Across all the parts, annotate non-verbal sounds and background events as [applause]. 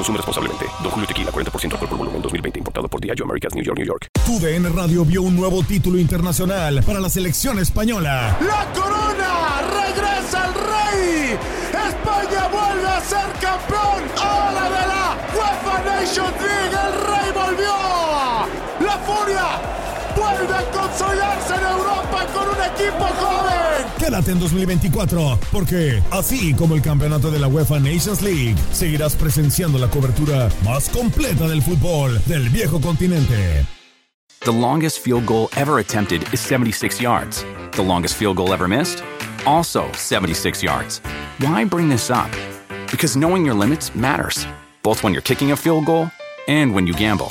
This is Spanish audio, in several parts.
Consume responsablemente. Don Julio Tequila, 40% alcohol por volumen, 2020. Importado por Diageo Americas, New York, New York. TUDN Radio vio un nuevo título internacional para la selección española. ¡La corona! ¡Regresa el rey! ¡España vuelve a ser campeón! ¡Ahora de la UEFA Nations League! ¡El rey volvió! ¡La furia! Vuelve a consolidarse en Europa con un equipo joven. Quédate en 2024, porque así como el campeonato de la UEFA Nations League, seguirás presenciando la cobertura más completa del fútbol del viejo continente. The longest field goal ever attempted is 76 yards. The longest field goal ever missed? Also 76 yards. Why bring this up? Because knowing your limits matters, both when you're kicking a field goal and when you gamble.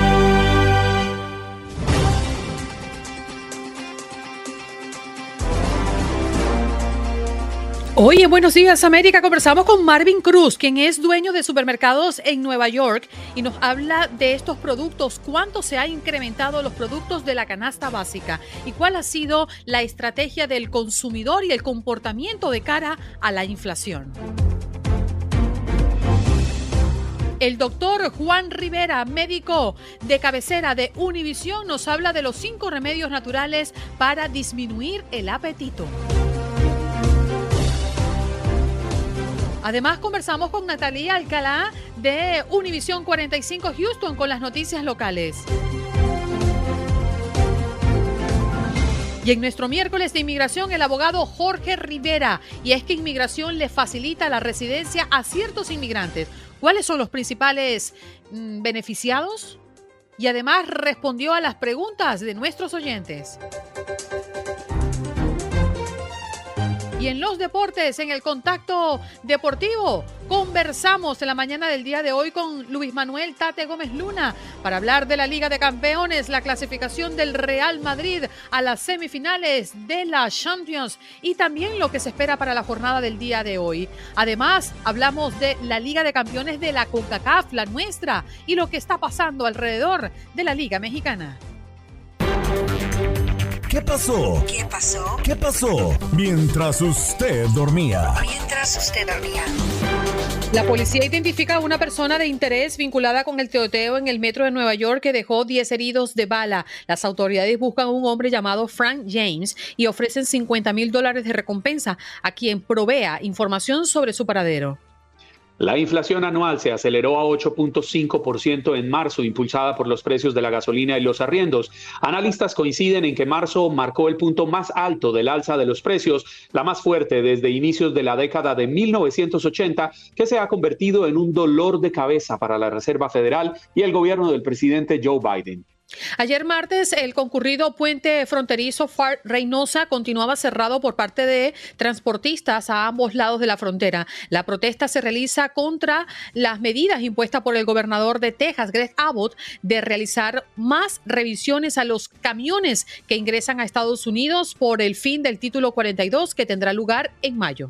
Hoy en Buenos Días América conversamos con Marvin Cruz, quien es dueño de supermercados en Nueva York y nos habla de estos productos, cuánto se ha incrementado los productos de la canasta básica y cuál ha sido la estrategia del consumidor y el comportamiento de cara a la inflación. El doctor Juan Rivera, médico de cabecera de Univisión, nos habla de los cinco remedios naturales para disminuir el apetito. Además, conversamos con Natalia Alcalá de Univisión 45 Houston con las noticias locales. Y en nuestro miércoles de inmigración, el abogado Jorge Rivera. Y es que inmigración le facilita la residencia a ciertos inmigrantes. ¿Cuáles son los principales mm, beneficiados? Y además respondió a las preguntas de nuestros oyentes. Y en los deportes, en el contacto deportivo, conversamos en la mañana del día de hoy con Luis Manuel Tate Gómez Luna para hablar de la Liga de Campeones, la clasificación del Real Madrid a las semifinales de la Champions y también lo que se espera para la jornada del día de hoy. Además, hablamos de la Liga de Campeones de la CONCACAF, la nuestra, y lo que está pasando alrededor de la Liga Mexicana. ¿Qué pasó? ¿Qué pasó? ¿Qué pasó? Mientras usted dormía. Mientras usted dormía. La policía identifica a una persona de interés vinculada con el teoteo en el metro de Nueva York que dejó 10 heridos de bala. Las autoridades buscan a un hombre llamado Frank James y ofrecen 50 mil dólares de recompensa a quien provea información sobre su paradero. La inflación anual se aceleró a 8.5% en marzo, impulsada por los precios de la gasolina y los arriendos. Analistas coinciden en que marzo marcó el punto más alto del alza de los precios, la más fuerte desde inicios de la década de 1980, que se ha convertido en un dolor de cabeza para la Reserva Federal y el gobierno del presidente Joe Biden. Ayer martes, el concurrido puente fronterizo Fart Reynosa continuaba cerrado por parte de transportistas a ambos lados de la frontera. La protesta se realiza contra las medidas impuestas por el gobernador de Texas, Greg Abbott, de realizar más revisiones a los camiones que ingresan a Estados Unidos por el fin del título 42 que tendrá lugar en mayo.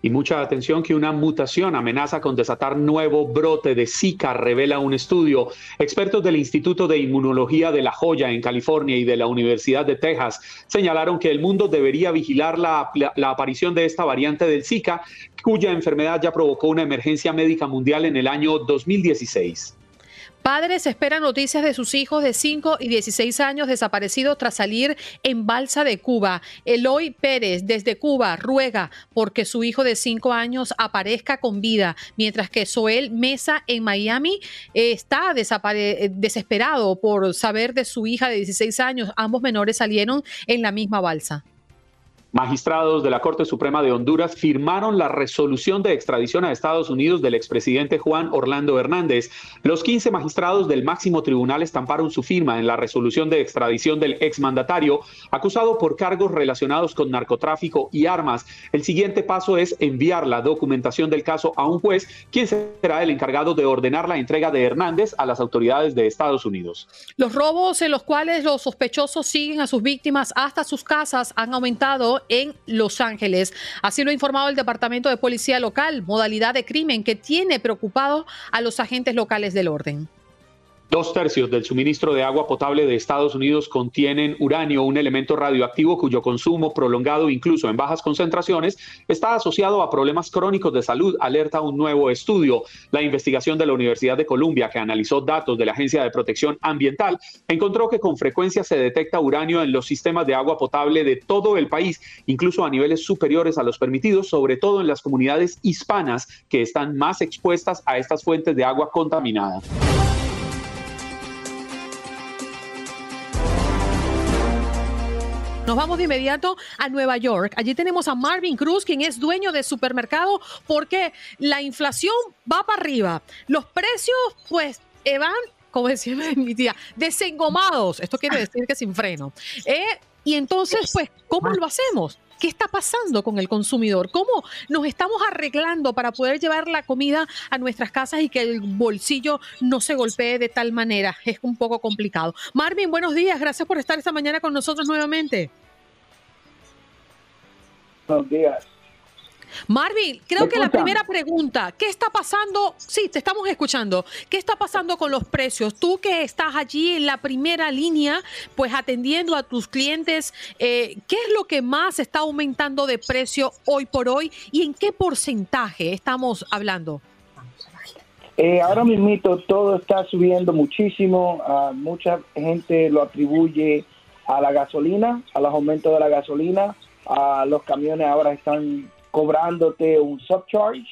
Y mucha atención que una mutación amenaza con desatar nuevo brote de Zika, revela un estudio. Expertos del Instituto de Inmunología de La Joya en California y de la Universidad de Texas señalaron que el mundo debería vigilar la, la aparición de esta variante del Zika, cuya enfermedad ya provocó una emergencia médica mundial en el año 2016. Padres esperan noticias de sus hijos de 5 y 16 años desaparecidos tras salir en balsa de Cuba. Eloy Pérez desde Cuba ruega porque su hijo de 5 años aparezca con vida, mientras que Soel Mesa en Miami está desesperado por saber de su hija de 16 años. Ambos menores salieron en la misma balsa. Magistrados de la Corte Suprema de Honduras firmaron la resolución de extradición a Estados Unidos del expresidente Juan Orlando Hernández. Los 15 magistrados del máximo tribunal estamparon su firma en la resolución de extradición del exmandatario acusado por cargos relacionados con narcotráfico y armas. El siguiente paso es enviar la documentación del caso a un juez, quien será el encargado de ordenar la entrega de Hernández a las autoridades de Estados Unidos. Los robos en los cuales los sospechosos siguen a sus víctimas hasta sus casas han aumentado en Los Ángeles. Así lo ha informado el Departamento de Policía Local, modalidad de crimen que tiene preocupado a los agentes locales del orden. Dos tercios del suministro de agua potable de Estados Unidos contienen uranio, un elemento radioactivo cuyo consumo prolongado, incluso en bajas concentraciones, está asociado a problemas crónicos de salud, alerta un nuevo estudio. La investigación de la Universidad de Columbia, que analizó datos de la Agencia de Protección Ambiental, encontró que con frecuencia se detecta uranio en los sistemas de agua potable de todo el país, incluso a niveles superiores a los permitidos, sobre todo en las comunidades hispanas que están más expuestas a estas fuentes de agua contaminada. Nos vamos de inmediato a Nueva York. Allí tenemos a Marvin Cruz, quien es dueño de supermercado, porque la inflación va para arriba. Los precios, pues, eh, van, como decía [laughs] mi tía, desengomados. Esto quiere decir que sin freno. Eh, y entonces, pues, ¿cómo lo hacemos? ¿Qué está pasando con el consumidor? ¿Cómo nos estamos arreglando para poder llevar la comida a nuestras casas y que el bolsillo no se golpee de tal manera? Es un poco complicado. Marvin, buenos días. Gracias por estar esta mañana con nosotros nuevamente. Buenos días. Marvin, creo que la primera pregunta, ¿qué está pasando? Sí, te estamos escuchando. ¿Qué está pasando con los precios? Tú que estás allí en la primera línea, pues atendiendo a tus clientes, eh, ¿qué es lo que más está aumentando de precio hoy por hoy y en qué porcentaje estamos hablando? Eh, ahora mismo todo está subiendo muchísimo. Uh, mucha gente lo atribuye a la gasolina, a los aumentos de la gasolina. Uh, los camiones ahora están cobrándote un subcharge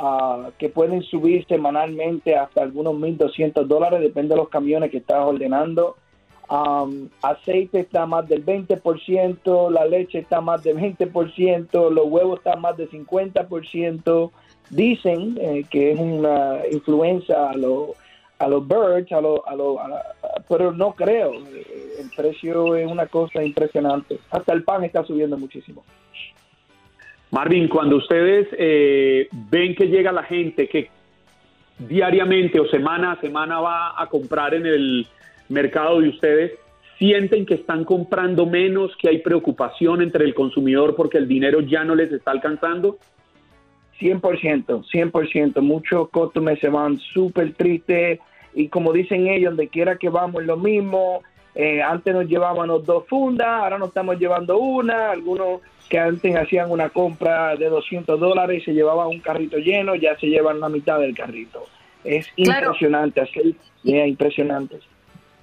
uh, que pueden subir semanalmente hasta algunos 1.200 dólares, depende de los camiones que estás ordenando. Um, aceite está más del 20%, la leche está más del 20%, los huevos están más del 50%. Dicen eh, que es una influencia a, a los birds, a lo, a pero no creo. El precio es una cosa impresionante. Hasta el pan está subiendo muchísimo. Marvin, cuando ustedes eh, ven que llega la gente que diariamente o semana a semana va a comprar en el mercado de ustedes, sienten que están comprando menos, que hay preocupación entre el consumidor porque el dinero ya no les está alcanzando? 100%, 100%. Muchos costumbre se van súper tristes y como dicen ellos, donde quiera que vamos lo mismo. Eh, antes nos llevábamos dos fundas, ahora nos estamos llevando una. Algunos que antes hacían una compra de 200 dólares y se llevaban un carrito lleno, ya se llevan la mitad del carrito. Es impresionante, así, impresionante.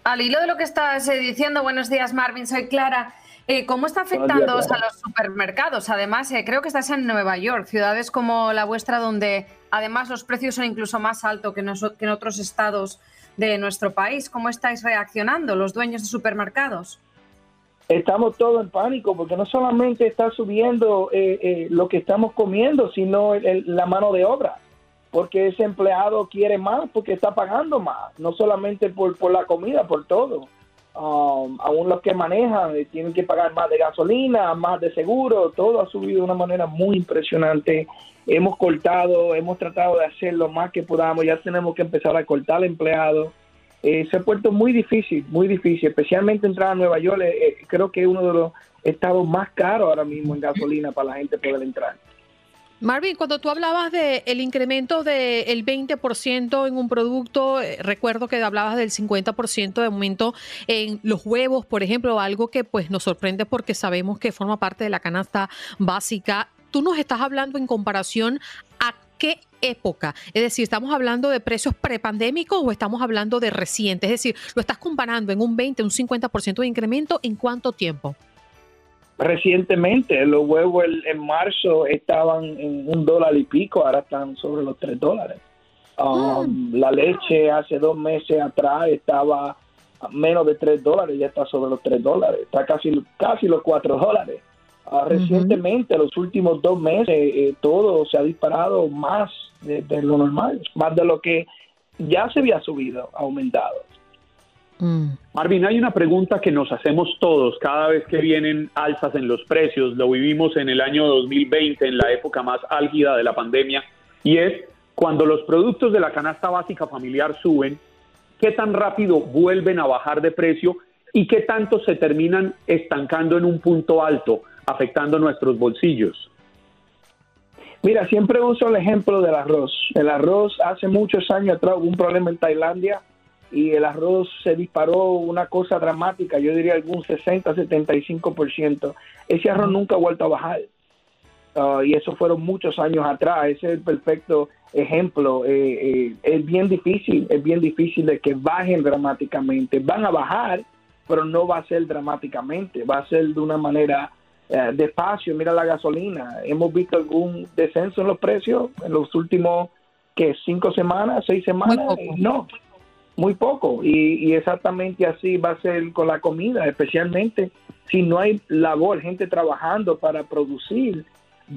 Al hilo de lo que estás eh, diciendo, buenos días Marvin, soy Clara. Eh, ¿Cómo está afectando a los supermercados? Además, eh, creo que estás en Nueva York, ciudades como la vuestra, donde además los precios son incluso más altos que, que en otros estados de nuestro país. ¿Cómo estáis reaccionando los dueños de supermercados? Estamos todos en pánico porque no solamente está subiendo eh, eh, lo que estamos comiendo, sino la mano de obra, porque ese empleado quiere más porque está pagando más, no solamente por, por la comida, por todo. Um, aún los que manejan eh, tienen que pagar más de gasolina, más de seguro, todo ha subido de una manera muy impresionante. Hemos cortado, hemos tratado de hacer lo más que podamos, ya tenemos que empezar a cortar empleados eh, se ha muy difícil, muy difícil, especialmente entrar a Nueva York, eh, eh, creo que es uno de los estados más caros ahora mismo en gasolina para la gente poder entrar. Marvin, cuando tú hablabas del el incremento del 20% en un producto, eh, recuerdo que hablabas del 50% de aumento en los huevos, por ejemplo, algo que pues nos sorprende porque sabemos que forma parte de la canasta básica. Tú nos estás hablando en comparación a qué época? Es decir, ¿estamos hablando de precios prepandémicos o estamos hablando de recientes? Es decir, ¿lo estás comparando en un 20, un 50% de incremento en cuánto tiempo? Recientemente, los huevos en marzo estaban en un dólar y pico, ahora están sobre los tres dólares. Um, La leche hace dos meses atrás estaba a menos de tres dólares, ya está sobre los tres dólares, está casi, casi los cuatro dólares. Uh, recientemente, los últimos dos meses, eh, todo se ha disparado más de, de, lo normal, más de lo que ya se había subido, aumentado. Mm. Marvin, hay una pregunta que nos hacemos todos cada vez que vienen alzas en los precios. Lo vivimos en el año 2020, en la época más álgida de la pandemia, y es cuando los productos de la canasta básica familiar suben, ¿qué tan rápido vuelven a bajar de precio y qué tanto se terminan estancando en un punto alto, afectando nuestros bolsillos? Mira, siempre uso el ejemplo del arroz. El arroz hace muchos años atrás hubo un problema en Tailandia y el arroz se disparó una cosa dramática, yo diría algún 60-75%. Ese arroz nunca ha vuelto a bajar. Uh, y eso fueron muchos años atrás. Ese es el perfecto ejemplo. Eh, eh, es bien difícil, es bien difícil de que bajen dramáticamente. Van a bajar, pero no va a ser dramáticamente. Va a ser de una manera eh, despacio. Mira la gasolina. Hemos visto algún descenso en los precios en los últimos que cinco semanas, seis semanas. No, muy poco. Y, y, exactamente así va a ser con la comida, especialmente si no hay labor, gente trabajando para producir,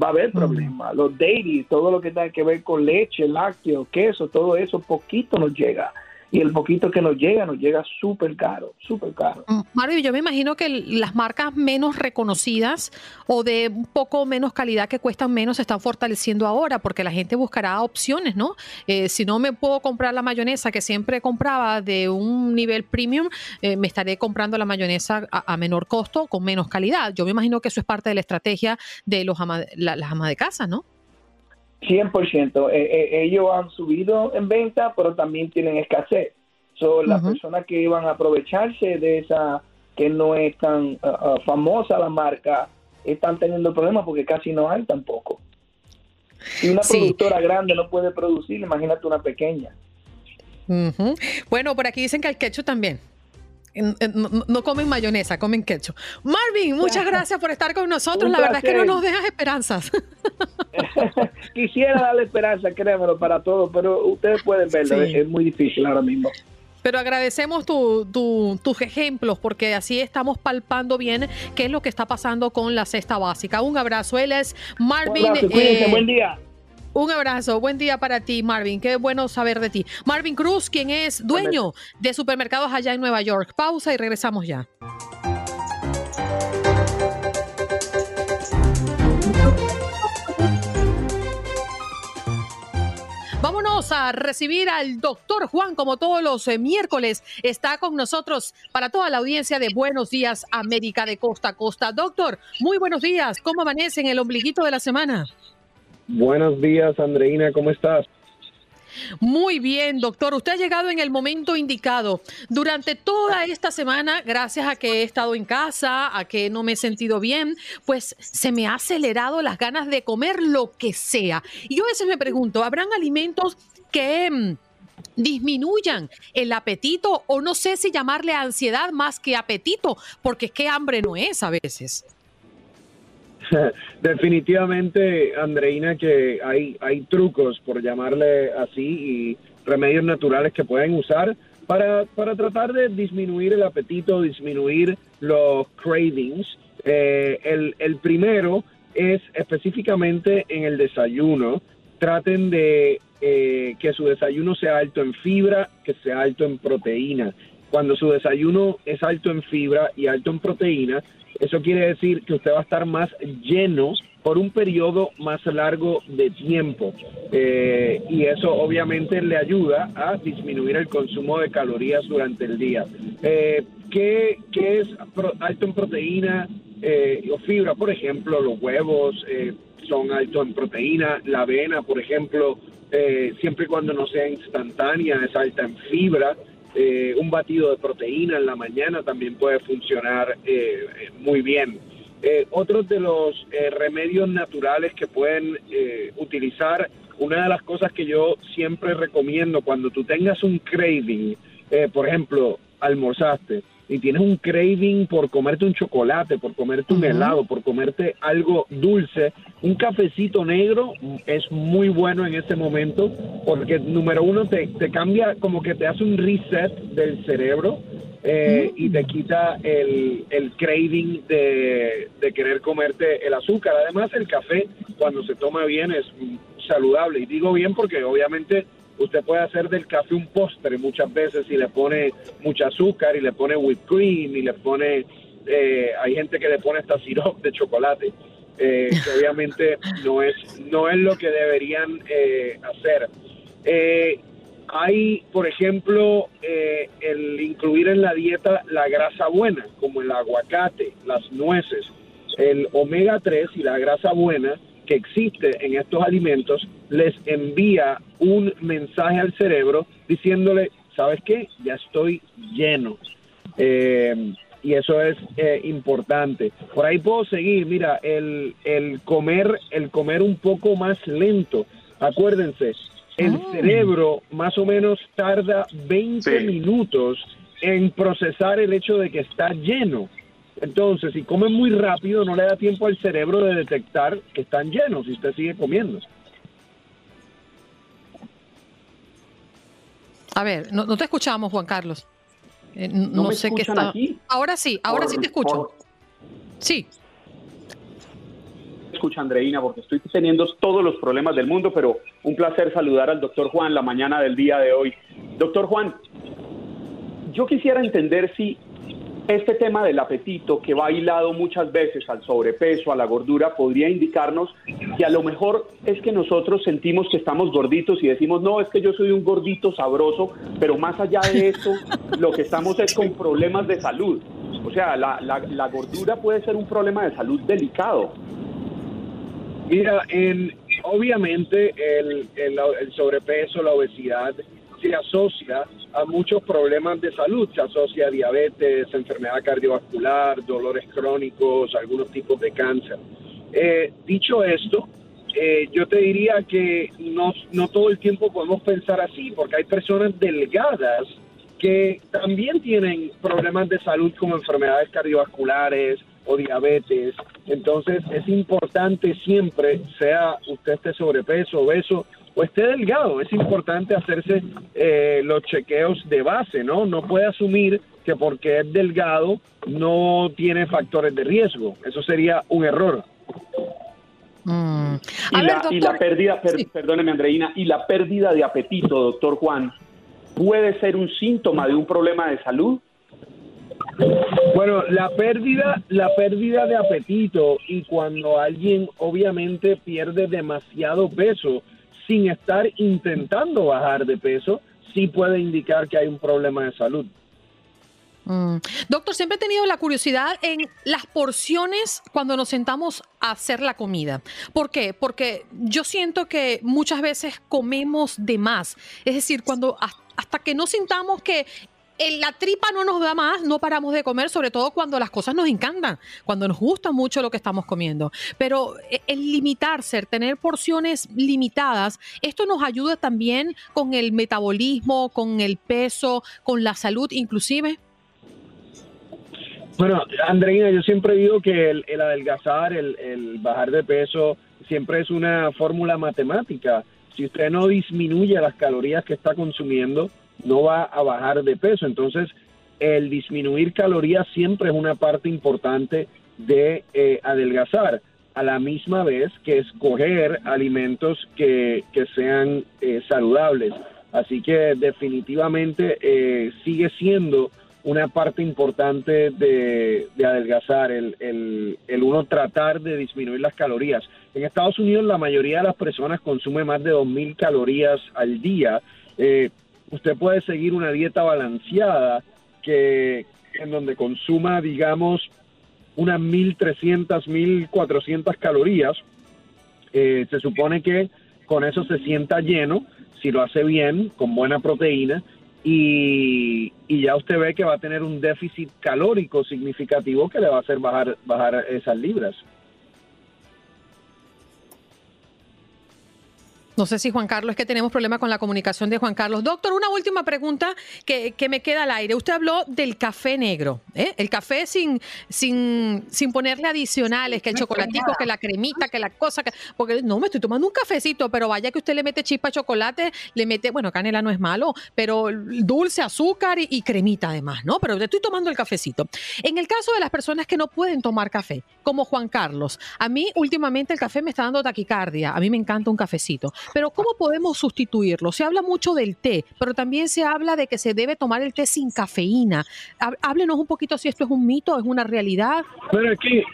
va a haber problemas. Los dairy, todo lo que tenga que ver con leche, lácteos, queso, todo eso poquito nos llega y el poquito que nos llega, nos llega súper caro, súper caro. Mm, Mario, yo me imagino que las marcas menos reconocidas o de un poco menos calidad que cuestan menos se están fortaleciendo ahora porque la gente buscará opciones, ¿no? Eh, si no me puedo comprar la mayonesa que siempre compraba de un nivel premium, eh, me estaré comprando la mayonesa a, menor costo, con menos calidad. Yo me imagino que eso es parte de la estrategia de los ama, la, las amas de casa, ¿no? 100%. Eh, eh, ellos han subido en venta, pero también tienen escasez. Son las personas que iban a aprovecharse de esa, que no es tan uh, uh, famosa la marca, están teniendo problemas porque casi no hay tampoco. Si una sí. productora grande no puede producir, imagínate una pequeña. -huh. Bueno, por aquí dicen que el quecho también. No, no, comen mayonesa, comen ketchup. Marvin, muchas gracias por estar con nosotros. Un La verdad es que no nos dejas esperanzas. [laughs] Quisiera darle esperanza, créemelo, para todos, pero ustedes pueden verlo, sí. es muy difícil ahora mismo. Pero agradecemos tu, tu, tus ejemplos porque así estamos palpando bien qué es lo que está pasando con la cesta básica. Un abrazo. Él es Marvin. Un abrazo, cuídense, eh, buen día. Un abrazo, buen día para ti, Marvin. Qué bueno saber de ti. Marvin Cruz, quien es dueño de supermercados allá en Nueva York. Pausa y regresamos ya. Vámonos a recibir al doctor Juan, como todos los eh, miércoles, está con nosotros para toda la audiencia de Buenos Días América de Costa a Costa. Doctor, muy buenos días. ¿Cómo amanece en el ombliguito de la semana? Buenos días, Andreina, ¿cómo estás? Muy bien, doctor. Usted ha llegado en el momento indicado. Durante toda esta semana, gracias a que he estado en casa, a que no me he sentido bien, pues se me ha acelerado las ganas de comer lo que sea. Y yo a veces me pregunto, ¿habrán alimentos que mmm, disminuyan el apetito o no sé si llamarle ansiedad más que apetito, porque es que hambre no es a veces? [laughs] Definitivamente, Andreina, que hay, hay trucos, por llamarle así, y remedios naturales que pueden usar para, para tratar de disminuir el apetito, disminuir los cravings. Eh, el, el primero es específicamente en el desayuno. Traten de eh, que su desayuno sea alto en fibra, que sea alto en proteína. Cuando su desayuno es alto en fibra y alto en proteína, eso quiere decir que usted va a estar más lleno por un periodo más largo de tiempo. Eh, y eso obviamente le ayuda a disminuir el consumo de calorías durante el día. Eh, ¿qué, ¿Qué es alto en proteína? eh, o fibra, por ejemplo, los huevos son altos en proteína, la avena, por ejemplo, siempre y cuando no sea instantánea, es alta en fibra. Eh, un batido de proteína en la mañana también puede funcionar eh, eh, muy bien. Eh, otros de los eh, remedios naturales que pueden eh, utilizar, una de las cosas que yo siempre recomiendo cuando tú tengas un craving, por ejemplo, almorzaste y tienes un craving por comerte un chocolate, por comerte un helado, por comerte algo dulce, un cafecito negro es muy bueno en ese momento porque número uno te, te cambia como que te hace un reset del cerebro eh, y te quita el, el craving de, de querer comerte el azúcar. Además el café cuando se toma bien es saludable. Y digo bien porque obviamente usted puede hacer del café un postre muchas veces y le pone mucha azúcar y le pone whipped cream y le pone, eh, hay gente que le pone hasta sirope de chocolate, eh, que obviamente no es, no es lo que deberían eh, hacer. Eh, hay, por ejemplo, eh, el incluir en la dieta la grasa buena, como el aguacate, las nueces, el omega 3 y la grasa buena que existe en estos alimentos les envía un mensaje al cerebro diciéndole, ¿sabes qué? Ya estoy lleno. Eh, y eso es eh, importante. Por ahí puedo seguir, mira, el, el comer, el comer un poco más lento. Acuérdense, el cerebro más o menos tarda 20 minutos en procesar el hecho de que está lleno. Entonces, si come muy rápido, no le da tiempo al cerebro de detectar que están llenos y usted sigue comiendo. A ver, no, no te escuchamos, Juan Carlos. Eh, ¿No no me sé qué escuchan está. aquí? Ahora sí, ahora sí te escucho. por- Sí. escucha Andreina porque estoy teniendo todos los problemas del mundo, pero un placer saludar al doctor Juan la mañana del día de hoy. Doctor Juan, yo quisiera entender si este tema del apetito que va hilado muchas veces al sobrepeso, a la gordura, podría indicarnos que a lo mejor es que nosotros sentimos que estamos gorditos y decimos, no, es que yo soy un gordito sabroso, pero más allá de eso, lo que estamos es con problemas de salud. O sea, la, la- gordura puede ser un problema de salud delicado. Mira, en, obviamente el, el- el sobrepeso, la obesidad se asocia a muchos problemas de salud, se asocia a diabetes, enfermedad cardiovascular, dolores crónicos, algunos tipos de cáncer. Eh, dicho esto, eh, yo te diría que no, no todo el tiempo podemos pensar así, porque hay personas delgadas que también tienen problemas de salud como enfermedades cardiovasculares o diabetes. Entonces es importante siempre, sea usted esté sobrepeso, obeso o esté delgado, es importante hacerse eh, los chequeos de base, ¿no? No puede asumir que porque es delgado no tiene factores de riesgo. Eso sería un error. Mm. Y, ver, la, y la pérdida, per- Sí. perdóneme Andreina, y la pérdida de apetito, doctor Juan, puede ser un síntoma de un problema de salud. Bueno, la pérdida, la pérdida de apetito y cuando alguien obviamente pierde demasiado peso sin estar intentando bajar de peso, sí puede indicar que hay un problema de salud. Mm. Doctor, siempre he tenido la curiosidad en las porciones cuando nos sentamos a hacer la comida. ¿Por qué? Porque yo siento que muchas veces comemos de más. Es decir, cuando has- hasta que no sintamos que en la tripa no nos da más, no paramos de comer, sobre todo cuando las cosas nos encantan, cuando nos gusta mucho lo que estamos comiendo. Pero eh, el limitarse, tener porciones limitadas, esto nos ayuda también con el metabolismo, con el peso, con la salud inclusive. Bueno, Andreina, yo siempre digo que el, el adelgazar, el, el bajar de peso, siempre es una fórmula matemática. Si usted no disminuye las calorías que está consumiendo, no va a bajar de peso. Entonces, el disminuir calorías siempre es una parte importante de eh, adelgazar, a la misma vez que escoger alimentos que, que sean eh, saludables. Así que definitivamente eh, sigue siendo una parte importante de, de adelgazar, el, el, el uno tratar de disminuir las calorías. En Estados Unidos la mayoría de las personas consume más de 2.000 calorías al día. Usted puede seguir una dieta balanceada que en donde consuma, digamos, unas 1.300, 1.400 calorías. Eh, se supone que con eso se sienta lleno, si lo hace bien, con buena proteína, y, y, ya usted ve que va a tener un déficit calórico significativo que le va a hacer bajar, bajar esas libras. No sé si Juan Carlos, es que tenemos problema con la comunicación de Juan Carlos. Doctor, una última pregunta que, me queda al aire. Usted habló del café negro, ¿eh? el café sin, sin, sin ponerle adicionales, que el chocolatico, que la cremita, que la cosa, que, porque no, me estoy tomando un cafecito, pero vaya que usted le mete chispa chocolate, le mete, bueno, canela no es malo, pero dulce, azúcar y, cremita además, ¿no? Pero estoy tomando el cafecito. En el caso de las personas que no pueden tomar café, como Juan Carlos, a mí últimamente el café me está dando taquicardia, a mí me encanta un cafecito. Pero ¿cómo podemos sustituirlo? Se habla mucho del té, pero también se habla de que se debe tomar el té sin cafeína. Háblenos un poquito si esto es un mito, es una realidad. Es que,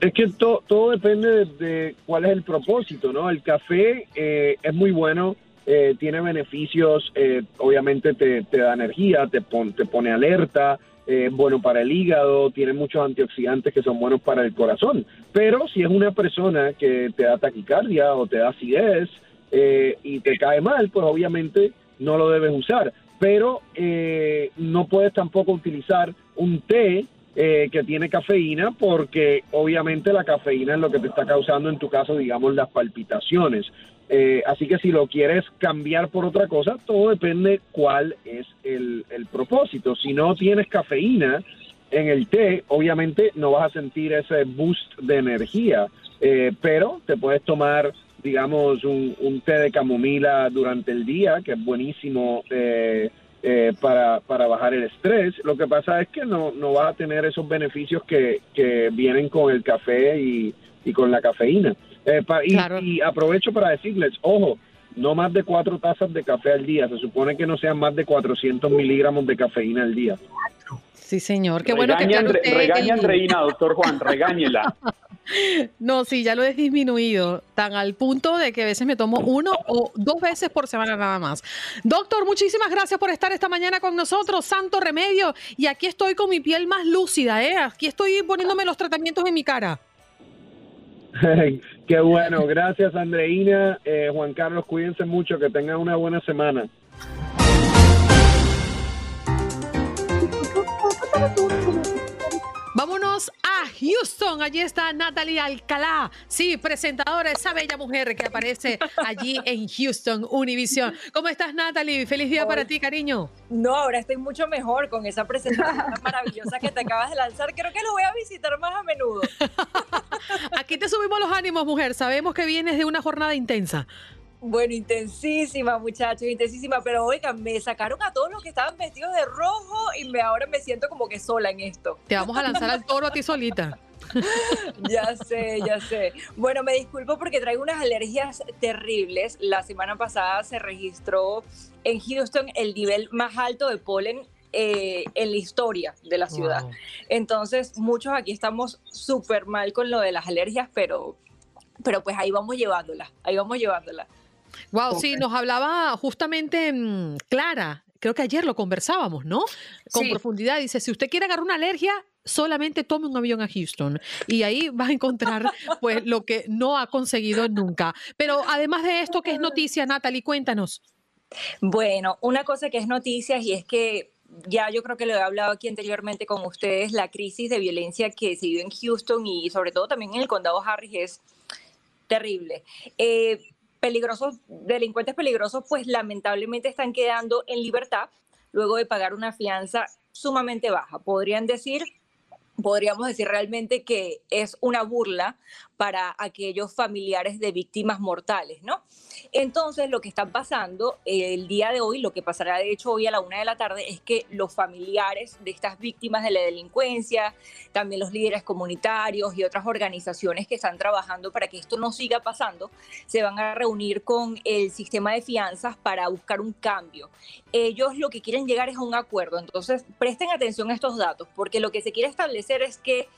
es que todo depende de, cuál es el propósito, ¿no? El café eh, es muy bueno, eh, tiene beneficios, eh, obviamente te, da energía, te, te pone alerta, es bueno para el hígado, tiene muchos antioxidantes que son buenos para el corazón. Pero si es una persona que te da taquicardia o te da acidez, eh, y te cae mal, pues obviamente no lo debes usar. Pero eh, no puedes tampoco utilizar un té eh, que tiene cafeína porque obviamente la cafeína es lo que te está causando en tu caso, digamos, las palpitaciones. así que si lo quieres cambiar por otra cosa, todo depende cuál es el, el propósito. Si no tienes cafeína en el té, obviamente no vas a sentir ese boost de energía, pero te puedes tomar digamos, un, té de camomila durante el día, que es buenísimo eh, eh, para, para bajar el estrés. Lo que pasa es que no, no vas a tener esos beneficios que, que vienen con el café y, y con la cafeína. Eh, y, aprovecho para decirles, ojo, no más de cuatro tazas de café al día. Se supone que no sean más de 400 miligramos de cafeína al día. Sí, señor. Qué bueno que Regaña a Andreina, doctor Juan, regáñela. [laughs] No, sí, ya lo he disminuido, tan al punto de que a veces me tomo uno o dos veces por semana nada más. Doctor, muchísimas gracias por estar esta mañana con nosotros, santo remedio. Y aquí estoy con mi piel más lúcida, ¿eh? Aquí estoy poniéndome los tratamientos en mi cara. [laughs] Qué bueno, gracias Andreina. Eh, Juan Carlos, cuídense mucho, que tengan una buena semana. [laughs] Houston. Allí está Natalie Alcalá. Sí, presentadora, esa bella mujer que aparece allí en Houston, Univision. ¿Cómo estás, Natalie? Feliz día para ti, cariño. No, ahora estoy mucho mejor con esa presentación maravillosa que te acabas de lanzar. Creo que lo voy a visitar más a menudo. [laughs] Aquí te subimos los ánimos, mujer. Sabemos que vienes de una jornada intensa. Bueno, intensísima, muchachos, intensísima. Pero oigan, me sacaron a todos los que estaban vestidos de rojo y me, ahora me siento como que sola en esto. Te vamos a lanzar al toro a ti solita. [laughs] ya sé, ya sé. Bueno, me disculpo porque traigo unas alergias terribles. La semana pasada se registró en Houston el nivel más alto de polen eh, en la historia de la ciudad. Entonces, muchos aquí estamos súper mal con lo de las alergias, pero, pero pues ahí vamos llevándola, ahí vamos llevándola. Wow, sí, nos hablaba justamente mm, Clara, creo que ayer lo conversábamos, ¿no? Con profundidad. Dice, si usted quiere agarrar una alergia, solamente tome un avión a Houston y ahí [laughs] va a encontrar pues lo que no ha conseguido nunca. Pero además de esto, ¿qué es noticia, Natalie? Cuéntanos. Bueno, una cosa que es noticia y es que ya yo creo que lo he hablado aquí anteriormente con ustedes, la crisis de violencia que se vive en Houston y sobre todo también en el condado Harris es terrible. Eh, peligrosos, delincuentes peligrosos, pues lamentablemente están quedando en libertad luego de pagar una fianza sumamente baja. Podrían decir podríamos decir realmente que es una burla para aquellos familiares de víctimas mortales, ¿no? Entonces, lo que está pasando el día de hoy, lo que pasará de hecho hoy a la una de la tarde, es que los familiares de estas víctimas de la delincuencia, también los líderes comunitarios y otras organizaciones que están trabajando para que esto no siga pasando, se van a reunir con el sistema de fianzas para buscar un cambio. Ellos lo que quieren llegar es a un acuerdo, entonces presten atención a estos datos, porque lo que se quiere establecer es que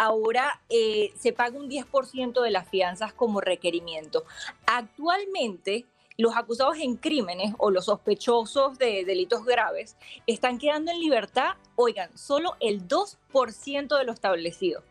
ahora eh, se paga un 10% de las fianzas como requerimiento. Actualmente, los acusados en crímenes o los sospechosos de delitos graves están quedando en libertad, oigan, solo el 2% de lo establecido.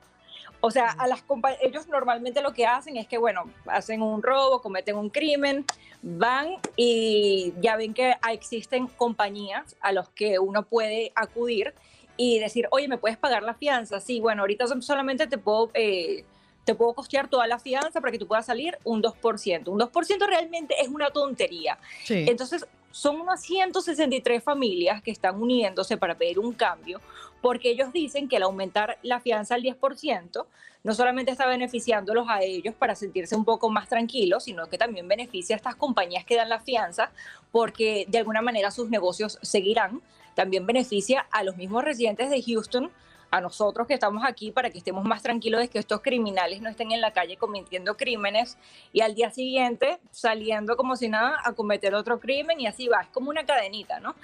O sea, a las ellos normalmente lo que hacen es que, bueno, hacen un robo, cometen un crimen, van y ya ven que existen compañías a las que uno puede acudir y decir, oye, ¿me puedes pagar la fianza? Sí, bueno, ahorita solamente te puedo... Eh, te puedo costear toda la fianza para que tú puedas salir un 2%. Un 2% realmente es una tontería. Entonces, son unas 163 familias que están uniéndose para pedir un cambio, porque ellos dicen que al aumentar la fianza al 10%, no solamente está beneficiándolos a ellos para sentirse un poco más tranquilos, sino que también beneficia a estas compañías que dan la fianza, porque de alguna manera sus negocios seguirán. También beneficia a los mismos residentes de Houston a nosotros que estamos aquí para que estemos más tranquilos de que estos criminales no estén en la calle cometiendo crímenes y al día siguiente saliendo como si nada a cometer otro crimen y así va, es como una cadenita, ¿no?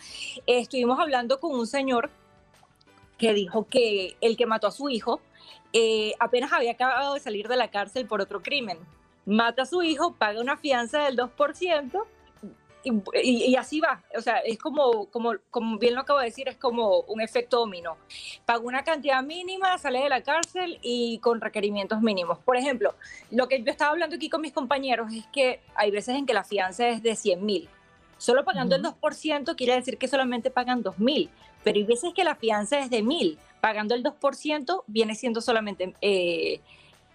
Estuvimos hablando con un señor que dijo que el que mató a su hijo eh, apenas había acabado de salir de la cárcel por otro crimen. Mata a su hijo, paga una fianza del 2% y, así va. O sea, es como, como, como bien lo acabo de decir, es como un efecto dominó. Paga una cantidad mínima, sale de la cárcel y con requerimientos mínimos. Por ejemplo, lo que yo estaba hablando aquí con mis compañeros es que hay veces en que la fianza es de 100 mil. Solo pagando el 2% quiere decir que solamente pagan 2 mil, pero hay veces que la fianza es de mil. Pagando el 2% viene siendo solamente, eh,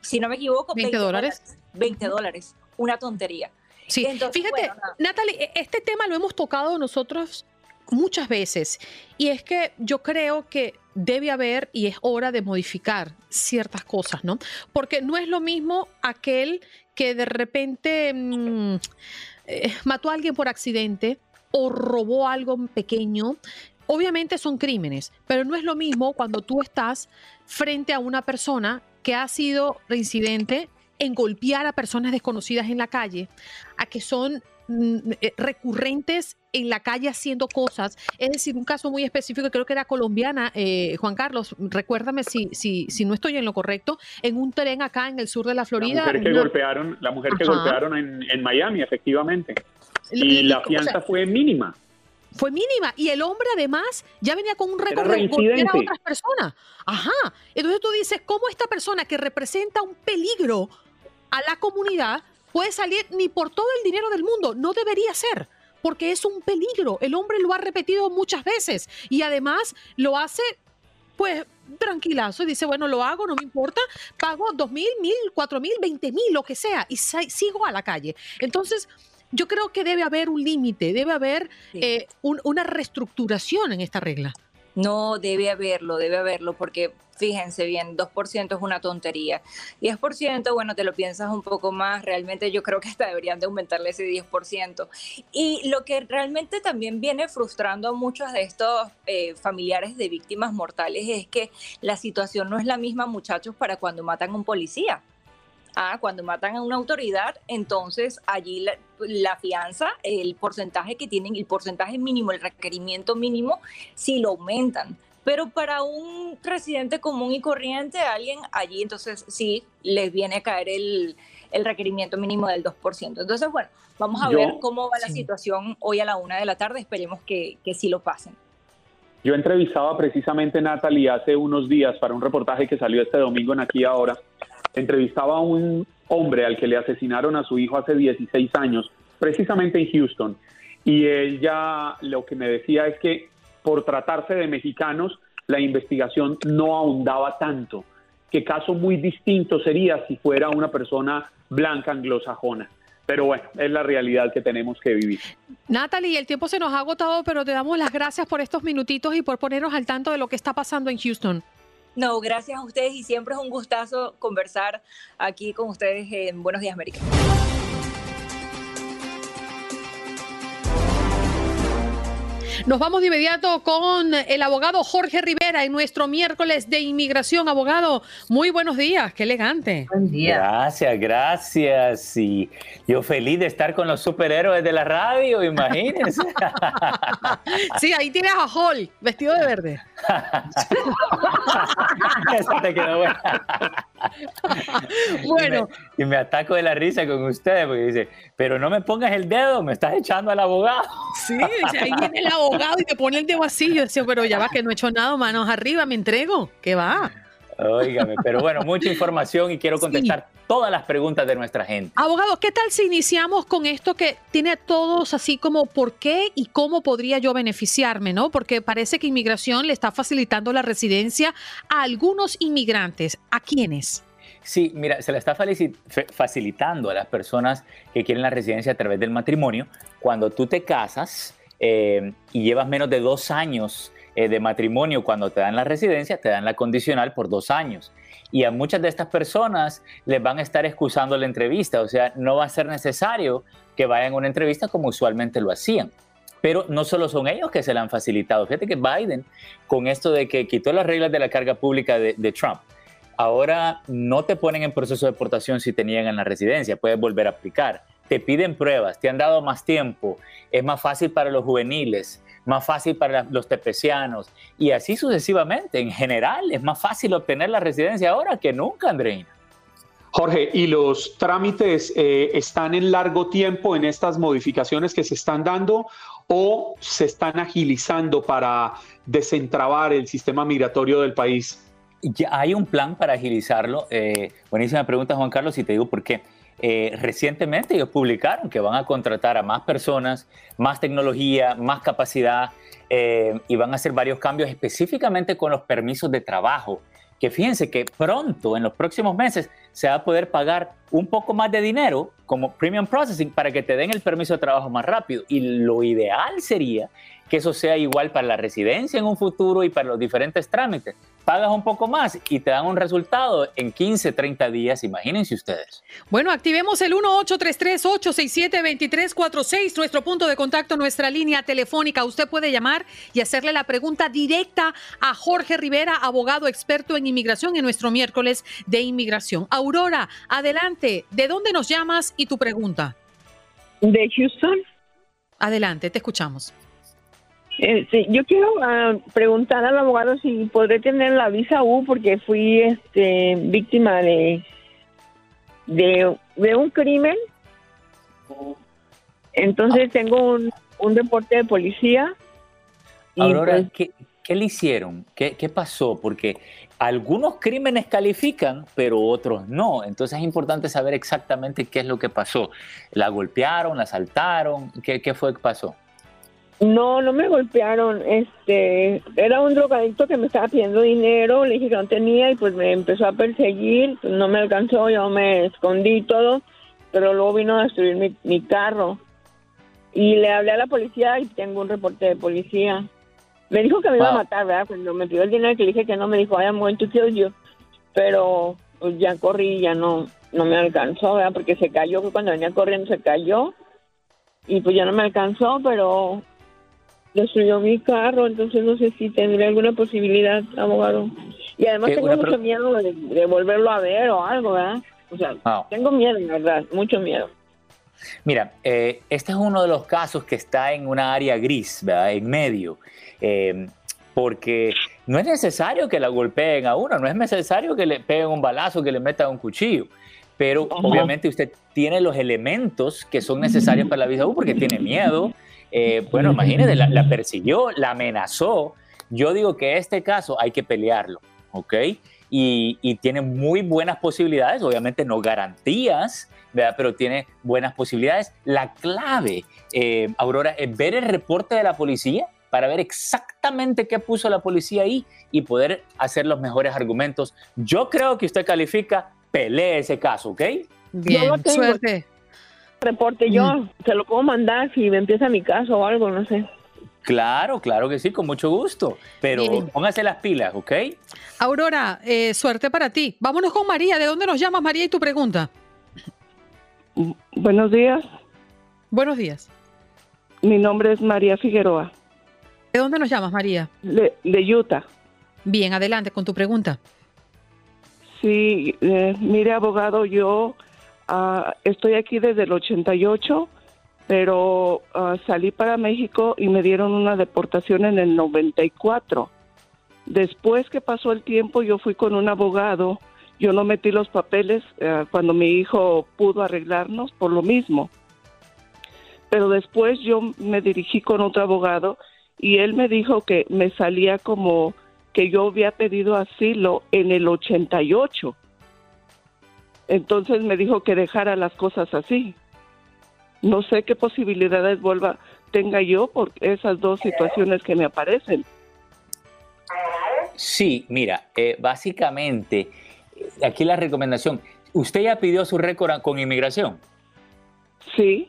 si no me equivoco, 20, dólares. 20 dólares. Una tontería. Sí, fíjate, Natalie, e, este tema lo hemos tocado nosotros muchas veces y es que yo creo que debe haber y es hora de modificar ciertas cosas, ¿no? Porque no es lo mismo aquel que de repente mm, eh, mató a alguien por accidente o robó algo pequeño. Obviamente son crímenes, pero no es lo mismo cuando tú estás frente a una persona que ha sido reincidente en golpear a personas desconocidas en la calle, a que son mm, eh, recurrentes en la calle haciendo cosas. Es decir, un caso muy específico, creo que era colombiana, eh, Juan Carlos, recuérdame si, si, si no estoy en lo correcto, en un tren acá en el sur de la Florida. La mujer que golpearon, la mujer que golpearon en, Miami, efectivamente. Y, la fianza fue mínima. Fue mínima. Y el hombre, además, ya venía con un récord de golpear a otras personas. Ajá. Entonces tú dices, ¿cómo esta persona que representa un peligro a la comunidad puede salir ni por todo el dinero del mundo. No debería ser, porque es un peligro. El hombre lo ha repetido muchas veces y además lo hace, pues, tranquilazo y dice, bueno, lo hago, no me importa, pago dos mil, mil, cuatro mil, veinte mil, lo que sea, y sigo a la calle. Entonces, yo creo que debe haber un límite, debe haber eh, una reestructuración en esta regla. No, debe haberlo, debe haberlo, porque fíjense bien, 2% es una tontería. 10%, bueno, te lo piensas un poco más, realmente yo creo que hasta deberían de aumentarle ese 10%. Y lo que realmente también viene frustrando a muchos de estos eh, familiares de víctimas mortales es que la situación no es la misma, muchachos, para cuando matan a un policía. Ah, cuando matan a una autoridad, entonces allí la, fianza, el porcentaje que tienen, el porcentaje mínimo, el requerimiento mínimo, sí lo aumentan. Pero para un residente común y corriente, alguien allí entonces sí les viene a caer el, requerimiento mínimo del 2%. Entonces, bueno, vamos a ver cómo va la situación hoy a la una de la tarde. Esperemos que, que sí lo pasen. Yo entrevistaba precisamente Natalie hace unos días para un reportaje que salió este domingo en Aquí Ahora entrevistaba a un hombre al que le asesinaron a su hijo hace 16 años, precisamente en Houston, y él ya lo que me decía es que por tratarse de mexicanos, la investigación no ahondaba tanto, que caso muy distinto sería si fuera una persona blanca anglosajona. Pero bueno, es la realidad que tenemos que vivir. Natalie, el tiempo se nos ha agotado, pero te damos las gracias por estos minutitos y por ponernos al tanto de lo que está pasando en Houston. No, gracias a ustedes y siempre es un gustazo conversar aquí con ustedes en Buenos Días América. Nos vamos de inmediato con el abogado Jorge Rivera en nuestro miércoles de inmigración. Abogado, muy buenos días, qué elegante. Buen día. Gracias, gracias. Y yo feliz de estar con los superhéroes de la radio, imagínense. [laughs] sí, ahí tienes a Hall, vestido de verde. [laughs] Eso te quedó buena. Bueno. Y me, ataco de la risa con ustedes porque dice, pero no me pongas el dedo, me estás echando al abogado. Sí, ahí viene el abogado y te pone el dedo así. Yo decía, pero ya va que no he hecho nada, manos arriba, me entrego. ¿Qué va? Óigame, pero bueno, mucha información y quiero contestar todas las preguntas de nuestra gente. Abogado, ¿qué tal si iniciamos con esto que tiene todos así como por qué y cómo podría yo beneficiarme, ¿no? Porque parece que inmigración le está facilitando la residencia a algunos inmigrantes. ¿A quiénes? Sí, mira, se le está facilitando a las personas que quieren la residencia a través del matrimonio. Cuando tú te casas eh, y llevas menos de dos años eh, de matrimonio, cuando te dan la residencia, te dan la condicional por dos años. Y a muchas de estas personas les van a estar excusando la entrevista, o sea, no va a ser necesario que vayan a una entrevista como usualmente lo hacían. Pero no solo son ellos que se la han facilitado. Fíjate que Biden, con esto de que quitó las reglas de la carga pública de, Trump, ahora no te ponen en proceso de deportación si te niegan la residencia, puedes volver a aplicar. Te piden pruebas, te han dado más tiempo, es más fácil para los juveniles, más fácil para los tepecianos y así sucesivamente. En general es más fácil obtener la residencia ahora que nunca, Andreina. Jorge, ¿y los trámites eh, están en largo tiempo en estas modificaciones que se están dando o se están agilizando para desentrabar el sistema migratorio del país? Ya hay un plan para agilizarlo. Eh, buenísima pregunta, Juan Carlos, y te digo por qué. Eh, recientemente ellos publicaron que van a contratar a más personas, más tecnología, más capacidad eh, y van a hacer varios cambios específicamente con los permisos de trabajo. Que fíjense que pronto, en los próximos meses, se va a poder pagar un poco más de dinero como premium processing para que te den el permiso de trabajo más rápido. Y lo ideal sería que eso sea igual para la residencia en un futuro y para los diferentes trámites pagas un poco más y te dan un resultado en 15, 30 días, imagínense ustedes. Bueno, activemos el 1-833-867-2346, nuestro punto de contacto, nuestra línea telefónica. Usted puede llamar y hacerle la pregunta directa a Jorge Rivera, abogado experto en inmigración, en nuestro miércoles de inmigración. Aurora, adelante, ¿de dónde nos llamas y tu pregunta? De Houston. Adelante, te escuchamos. Eh, sí, yo quiero ah, preguntar al abogado si podré tener la visa U porque fui este, víctima de, de, un crimen. Entonces tengo un, un reporte de policía. Aurora, pues ¿qué, ¿qué, le hicieron? ¿Qué, ¿Qué pasó? Porque algunos crímenes califican, pero otros no. Entonces es importante saber exactamente qué es lo que pasó. ¿La golpearon? ¿La asaltaron? ¿Qué, qué fue que pasó? No, no me golpearon. Este, era un drogadicto que me estaba pidiendo dinero, le dije que no tenía y pues me empezó a perseguir. Pues, no me alcanzó, yo me escondí todo, pero luego vino a destruir mi, mi carro. Y le hablé a la policía y tengo un reporte de policía. Me dijo que me iba a matar, ¿verdad? Cuando me pidió el dinero que le dije que no, me dijo, I am going to kill you. Pero pues ya corrí, ya no, no me alcanzó, ¿verdad? Porque se cayó, cuando venía corriendo se cayó. Y pues ya no me alcanzó, pero destruyó mi carro, entonces no sé si tendré alguna posibilidad, abogado. Y además tengo mucho miedo de, volverlo a ver o algo, ¿verdad? O sea, ah. tengo miedo, verdad, mucho miedo. Mira, eh, este es uno de los casos que está en una área gris, ¿verdad? En medio. Eh, porque no es necesario que la golpeen a uno, no es necesario que le peguen un balazo, que le metan un cuchillo. Pero obviamente usted tiene los elementos que son necesarios para la visa U porque tiene miedo, eh, bueno, imagínese, la, persiguió, la amenazó. Yo digo que este caso hay que pelearlo, ¿ok? Y, tiene muy buenas posibilidades, obviamente no garantías, ¿verdad? pero tiene buenas posibilidades. La clave, eh, Aurora, es ver el reporte de la policía para ver exactamente qué puso la policía ahí y poder hacer los mejores argumentos. Yo creo que usted califica, pelee ese caso, ¿ok? Bien, suerte reporte yo, mm. se lo puedo mandar si me empieza mi caso o algo, no sé. Claro, claro que sí, con mucho gusto. Pero póngase las pilas, ¿ok? Aurora, eh, suerte para ti. Vámonos con María. ¿De dónde nos llamas, María, y tu pregunta? Buenos días. Buenos días. Mi nombre es María Figueroa. ¿De dónde nos llamas, María? De, Utah. Bien, adelante con tu pregunta. Sí, eh, mire, abogado, yo Ah, estoy aquí desde el 88, pero ah, salí para México y me dieron una deportación en el 94. Después que pasó el tiempo, yo fui con un abogado. Yo no metí los papeles ah, cuando mi hijo pudo arreglarnos por lo mismo. Pero después yo me dirigí con otro abogado y él me dijo que me salía como que yo había pedido asilo en el 88. Entonces me dijo que dejara las cosas así. No sé qué posibilidades vuelva tenga yo por esas dos situaciones que me aparecen. Sí, mira, eh, básicamente, eh, aquí la recomendación, ¿usted ya pidió su récord con inmigración? Sí.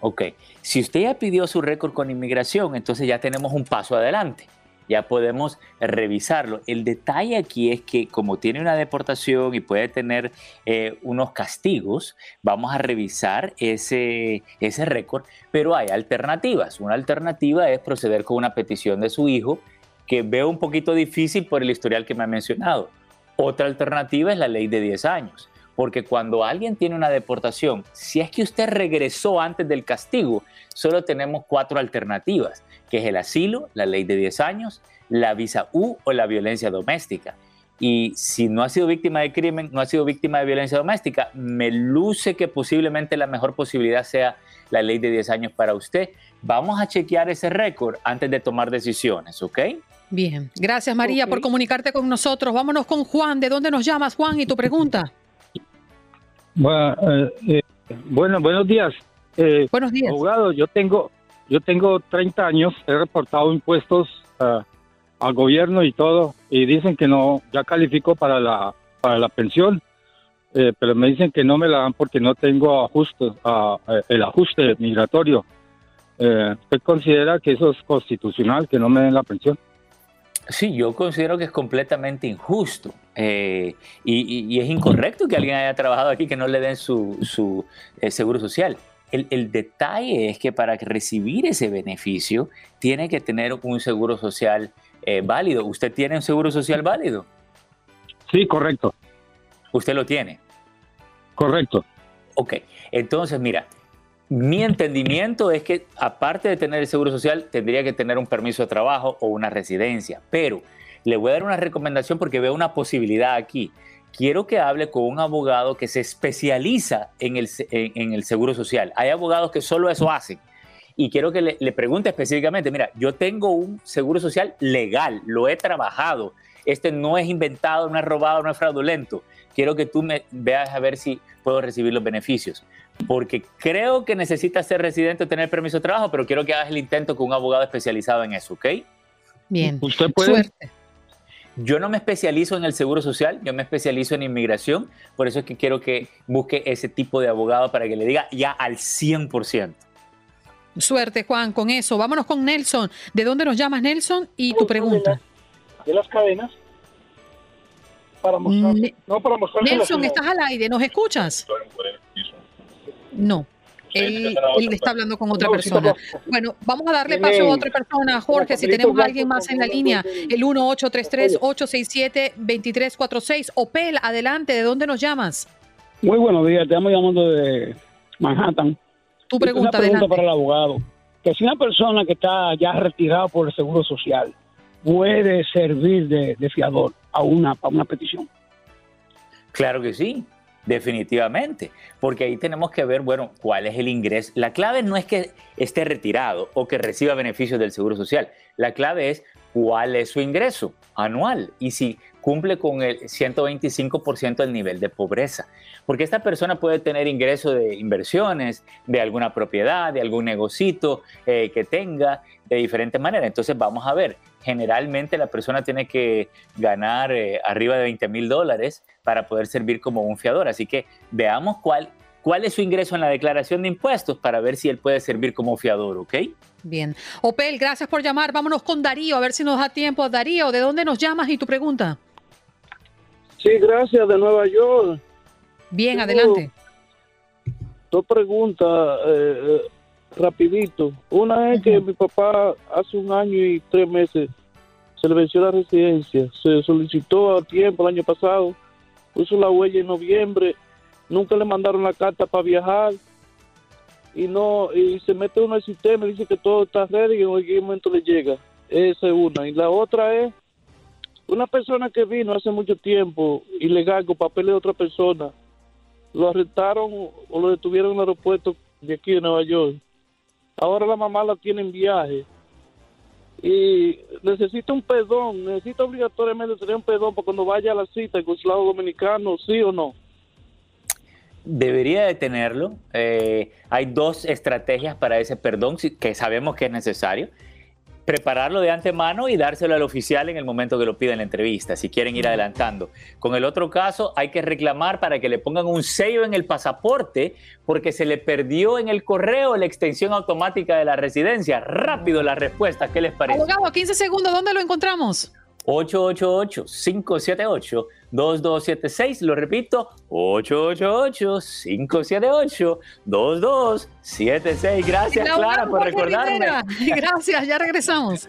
Ok, si usted ya pidió su récord con inmigración, entonces ya tenemos un paso adelante ya podemos revisarlo. El detalle aquí es que como tiene una deportación y puede tener eh, unos castigos, vamos a revisar ese, ese récord, pero hay alternativas. Una alternativa es proceder con una petición de su hijo, que veo un poquito difícil por el historial que me ha mencionado. Otra alternativa es la ley de 10 años porque cuando alguien tiene una deportación, si es que usted regresó antes del castigo, solo tenemos cuatro alternativas, que es el asilo, la ley de 10 años, la visa U o la violencia doméstica. Y si no ha sido víctima de crimen, no ha sido víctima de violencia doméstica, me luce que posiblemente la mejor posibilidad sea la ley de 10 años para usted. Vamos a chequear ese récord antes de tomar decisiones, ¿ok? Bien, gracias María por comunicarte con nosotros. Vámonos con Juan. ¿De dónde nos llamas, Juan? Y tu pregunta. Bueno, eh, eh, bueno buenos días. Eh, buenos días. Abogado, yo tengo, yo tengo 30 años, he reportado impuestos al gobierno y todo, y dicen que no, ya califico para la, para la pensión, pero me dicen que no me la dan porque no tengo ajuste, el ajuste migratorio. ¿Usted considera que eso es constitucional, que no me den la pensión? Sí, yo considero que es completamente injusto eh, y, es incorrecto que alguien haya trabajado aquí que no le den su, eh, seguro social. El, detalle es que para recibir ese beneficio tiene que tener un seguro social eh, válido. ¿Usted tiene un seguro social válido? Sí, correcto. ¿Usted lo tiene? Correcto. Ok, entonces mira, mi entendimiento es que aparte de tener el seguro social, tendría que tener un permiso de trabajo o una residencia. Pero le voy a dar una recomendación porque veo una posibilidad aquí. Quiero que hable con un abogado que se especializa en el, en, el seguro social. Hay abogados que solo eso hacen. Y quiero que le, le pregunte específicamente, mira, yo tengo un seguro social legal, lo he trabajado. Este no es inventado, no es robado, no es fraudulento. Quiero que tú me veas a ver si puedo recibir los beneficios porque creo que necesitas ser residente o tener permiso de trabajo, pero quiero que hagas el intento con un abogado especializado en eso, ¿ok? Bien. ¿Usted puede? Suerte. Yo no me especializo en el seguro social, yo me especializo en inmigración, por eso es que quiero que busque ese tipo de abogado para que le diga ya al 100%. Suerte, Juan, con eso. Vámonos con Nelson. ¿De dónde nos llamas, Nelson? Y tu pregunta. De las, cadenas. Para mostrar, no para mostrar Nelson, estás al aire, ¿nos escuchas? No. Él, está hablando con otra persona. Bueno, vamos a darle paso a otra persona, Jorge, si tenemos a alguien más en la línea, el 1833-867-2346. Opel, adelante, ¿de dónde nos llamas? Muy buenos días, te estamos llamando de Manhattan. Tu pregunta, Una pregunta para el abogado. Que si una persona que está ya retirada por el Seguro Social puede servir de, fiador a una, a una petición. Claro que sí. Definitivamente, porque ahí tenemos que ver, bueno, cuál es el ingreso. La clave no es que esté retirado o que reciba beneficios del Seguro Social. La clave es cuál es su ingreso anual y si cumple con el 125% del nivel de pobreza. Porque esta persona puede tener ingreso de inversiones, de alguna propiedad, de algún negocito eh, que tenga, de diferentes maneras. Entonces vamos a ver, generalmente la persona tiene que ganar eh, arriba de 20 mil dólares para poder servir como un fiador. Así que veamos cuál, cuál es su ingreso en la declaración de impuestos para ver si él puede servir como fiador, ¿ok? Bien. Opel, gracias por llamar. Vámonos con Darío, a ver si nos da tiempo. Darío, ¿de dónde nos llamas y tu pregunta? Sí, gracias, de Nueva York. Bien, adelante. Dos preguntas, eh, eh, rapidito. Una es que mi papá hace un año y tres meses se le venció la residencia. Se solicitó a tiempo el año pasado, puso la huella en noviembre, nunca le mandaron la carta para viajar y no y se mete uno al sistema y dice que todo está ready y en cualquier momento le llega. Esa es una. Y la otra es una persona que vino hace mucho tiempo, ilegal, con papeles de otra persona, lo arrestaron o lo detuvieron en el aeropuerto de aquí de Nueva York. Ahora la mamá la tiene en viaje y necesita un perdón, necesita obligatoriamente tener un perdón para cuando vaya a la cita en consulado dominicano, sí o no. Debería de tenerlo. Eh, hay dos estrategias para ese perdón que sabemos que es necesario prepararlo de antemano y dárselo al oficial en el momento que lo pida en la entrevista, si quieren ir adelantando. Con el otro caso, hay que reclamar para que le pongan un sello en el pasaporte porque se le perdió en el correo la extensión automática de la residencia. Rápido la respuesta, ¿qué les parece? Abogado, 15 segundos, ¿dónde lo encontramos? 888-578-2276. Lo repito, 888-578-2276. Gracias, Clara, por recordarme. Gracias, ya regresamos.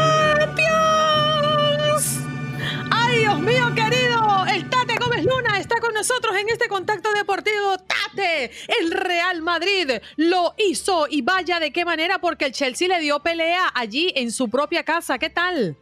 nosotros en este contacto deportivo. Tate, el Real Madrid lo hizo y vaya de qué manera porque el Chelsea le dio pelea allí en su propia casa. ¿Qué tal?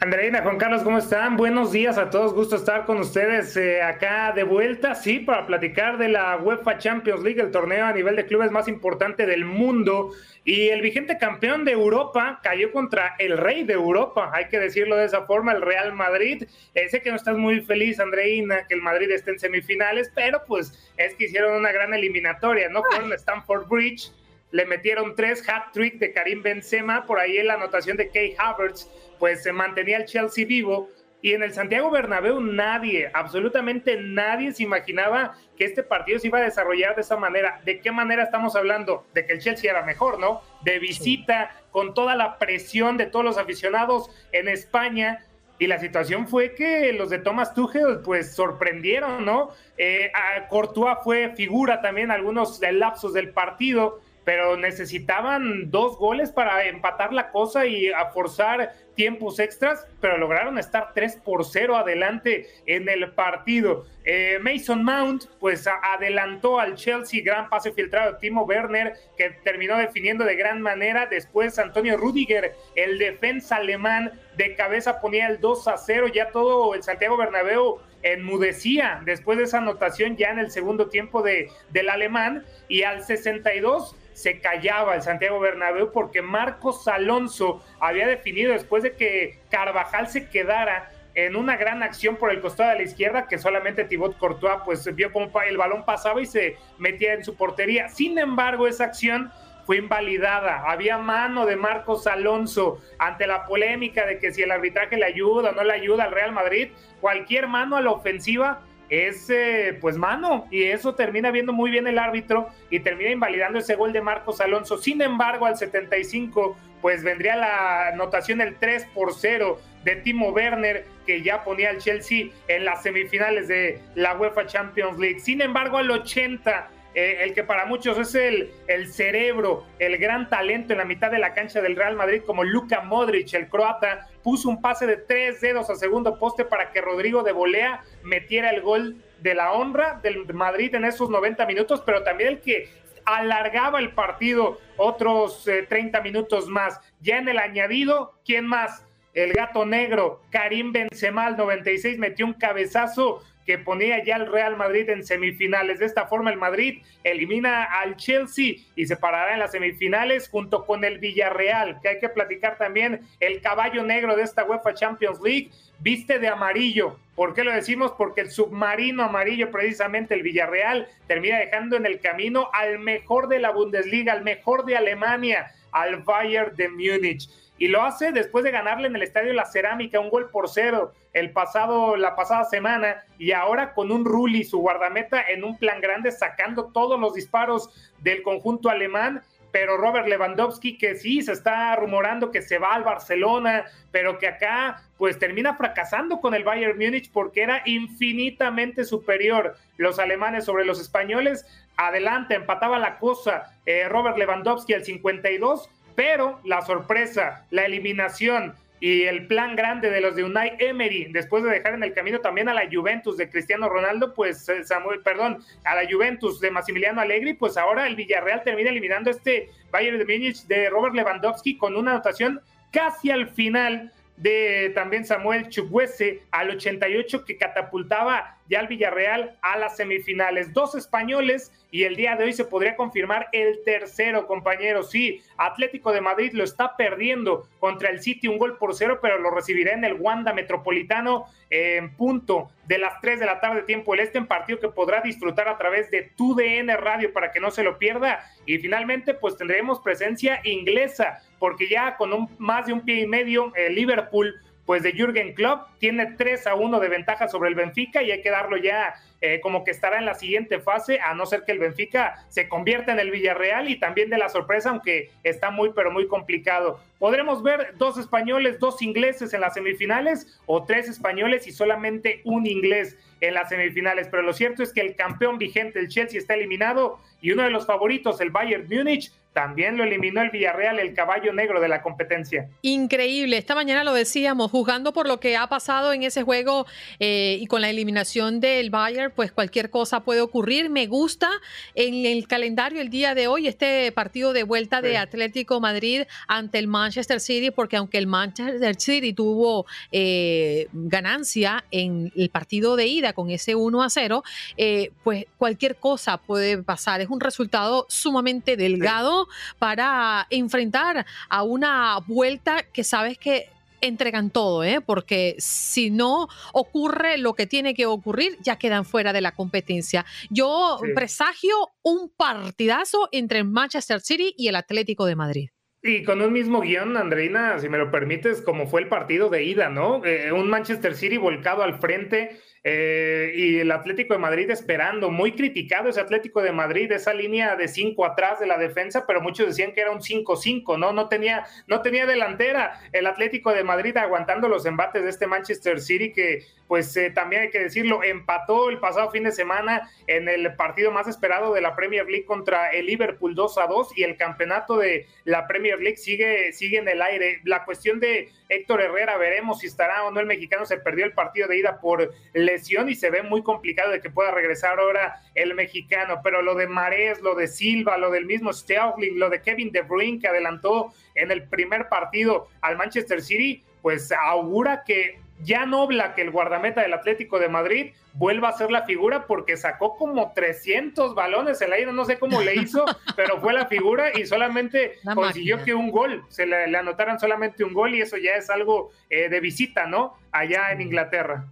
Andreina, Juan Carlos, ¿cómo están? Buenos días a todos, gusto estar con ustedes eh, acá de vuelta, sí, para platicar de la UEFA Champions League, el torneo a nivel de clubes más importante del mundo. Y el vigente campeón de Europa cayó contra el rey de Europa, hay que decirlo de esa forma, el Real Madrid. Eh, sé que no estás muy feliz, Andreina, que el Madrid esté en semifinales, pero pues es que hicieron una gran eliminatoria, ¿no? Fueron a Stamford Bridge, le metieron tres hat-trick de Karim Benzema, por ahí en la anotación de Kay Havertz pues se mantenía el Chelsea vivo. Y en el Santiago Bernabéu nadie, absolutamente nadie se imaginaba que este partido se iba a desarrollar de esa manera. ¿De qué manera estamos hablando? De que el Chelsea era mejor, ¿no? De visita, con toda la presión de todos los aficionados en España. Y la situación fue que los de Thomas Tuchel pues sorprendieron, ¿no? Eh, Courtois fue figura también algunos lapsos del partido pero necesitaban dos goles para empatar la cosa y a forzar tiempos extras, pero lograron estar 3 por 0 adelante en el partido. Eh, Mason Mount, pues adelantó al Chelsea, gran pase filtrado de Timo Werner, que terminó definiendo de gran manera. Después Antonio Rudiger, el defensa alemán, de cabeza ponía el 2 a 0. Ya todo el Santiago Bernabéu enmudecía después de esa anotación ya en el segundo tiempo de, del alemán. Y al 62 se callaba el Santiago Bernabéu porque Marcos Alonso había definido después de que Carvajal se quedara en una gran acción por el costado de la izquierda que solamente Thibaut Courtois pues vio como el balón pasaba y se metía en su portería. Sin embargo, esa acción fue invalidada. Había mano de Marcos Alonso ante la polémica de que si el arbitraje le ayuda o no le ayuda al Real Madrid, cualquier mano a la ofensiva es eh, pues mano y eso termina viendo muy bien el árbitro y termina invalidando ese gol de Marcos Alonso. Sin embargo, al 75 pues vendría la anotación el 3 por 0 de Timo Werner que ya ponía al Chelsea en las semifinales de la UEFA Champions League. Sin embargo, al 80 eh, el que para muchos es el, el cerebro, el gran talento en la mitad de la cancha del Real Madrid, como Luka Modric, el croata, puso un pase de tres dedos a segundo poste para que Rodrigo de Volea metiera el gol de la honra del Madrid en esos 90 minutos, pero también el que alargaba el partido otros 30 eh, minutos más. Ya en el añadido, ¿quién más? El gato negro, Karim Benzema al 96 metió un cabezazo que ponía ya el Real Madrid en semifinales. De esta forma el Madrid elimina al Chelsea y se parará en las semifinales junto con el Villarreal, que hay que platicar también el caballo negro de esta UEFA Champions League, viste de amarillo. ¿Por qué lo decimos? Porque el submarino amarillo, precisamente el Villarreal, termina dejando en el camino al mejor de la Bundesliga, al mejor de Alemania, al Bayern de Múnich y lo hace después de ganarle en el estadio La Cerámica un gol por cero el pasado, la pasada semana y ahora con un Rulli, su guardameta, en un plan grande, sacando todos los disparos del conjunto alemán. Pero Robert Lewandowski, que sí, se está rumorando que se va al Barcelona, pero que acá pues termina fracasando con el Bayern Múnich porque era infinitamente superior los alemanes sobre los españoles. Adelante, empataba la cosa eh, Robert Lewandowski al 52 pero la sorpresa, la eliminación y el plan grande de los de Unai Emery, después de dejar en el camino también a la Juventus de Cristiano Ronaldo, pues eh, Samuel, perdón, a la Juventus de Massimiliano Allegri, pues ahora el Villarreal termina eliminando este Bayern de Múnich de Robert Lewandowski con una anotación casi al final de también Samuel Chukwese al 88 que catapultaba ya al Villarreal a las semifinales. Dos españoles y el día de hoy se podría confirmar el tercero, compañero. Sí, Atlético de Madrid lo está perdiendo contra el City un gol por cero, pero lo recibirá en el Wanda Metropolitano en punto de las 3 de la tarde tiempo el este en partido que podrá disfrutar a través de TUDN Radio para que no se lo pierda y finalmente pues tendremos presencia inglesa porque ya con un, más de un pie y medio el Liverpool pues de Jürgen Klopp tiene 3 a 1 de ventaja sobre el Benfica y hay que darlo ya eh, como que estará en la siguiente fase, a no ser que el Benfica se convierta en el Villarreal y también de la sorpresa, aunque está muy, pero muy complicado. Podremos ver dos españoles, dos ingleses en las semifinales o tres españoles y solamente un inglés en las semifinales, pero lo cierto es que el campeón vigente, el Chelsea, está eliminado y uno de los favoritos, el Bayern Múnich, también lo eliminó el Villarreal, el caballo negro de la competencia. Increíble. Esta mañana lo decíamos, juzgando por lo que ha pasado en ese juego eh, y con la eliminación del Bayern, pues cualquier cosa puede ocurrir. Me gusta en el calendario el día de hoy este partido de vuelta de Atlético Madrid ante el Manchester City, porque aunque el Manchester City tuvo eh, ganancia en el partido de ida con ese 1 a 0, eh, pues cualquier cosa puede pasar. Es un resultado sumamente delgado para enfrentar a una vuelta que sabes que entregan todo, ¿eh? porque si no ocurre lo que tiene que ocurrir, ya quedan fuera de la competencia. Yo presagio un partidazo entre el Manchester City y el Atlético de Madrid. Y con un mismo guion, Andreina, si me lo permites, como fue el partido de ida, ¿no? Eh, un Manchester City volcado al frente, eh, y el Atlético de Madrid esperando, muy criticado ese Atlético de Madrid, esa línea de cinco atrás de la defensa, pero muchos decían que era un 5-5, ¿no? No tenía, no tenía delantera el Atlético de Madrid aguantando los embates de este Manchester City que pues eh, también hay que decirlo, empató el pasado fin de semana en el partido más esperado de la Premier League contra el Liverpool 2 a 2 y el campeonato de la Premier League sigue, sigue en el aire. La cuestión de Héctor Herrera, veremos si estará o no el mexicano, se perdió el partido de ida por lesión y se ve muy complicado de que pueda regresar ahora el mexicano, pero lo de Marés, lo de Silva, lo del mismo Sterling, lo de Kevin De Bruyne que adelantó en el primer partido al Manchester City, pues augura que ya Nobla, que el guardameta del Atlético de Madrid, vuelva a ser la figura porque sacó como 300 balones en la ida, no sé cómo le hizo, [laughs] pero fue la figura y solamente consiguió que un gol, se le, anotaran solamente un gol y eso ya es algo eh, de visita, ¿no? Allá en Inglaterra.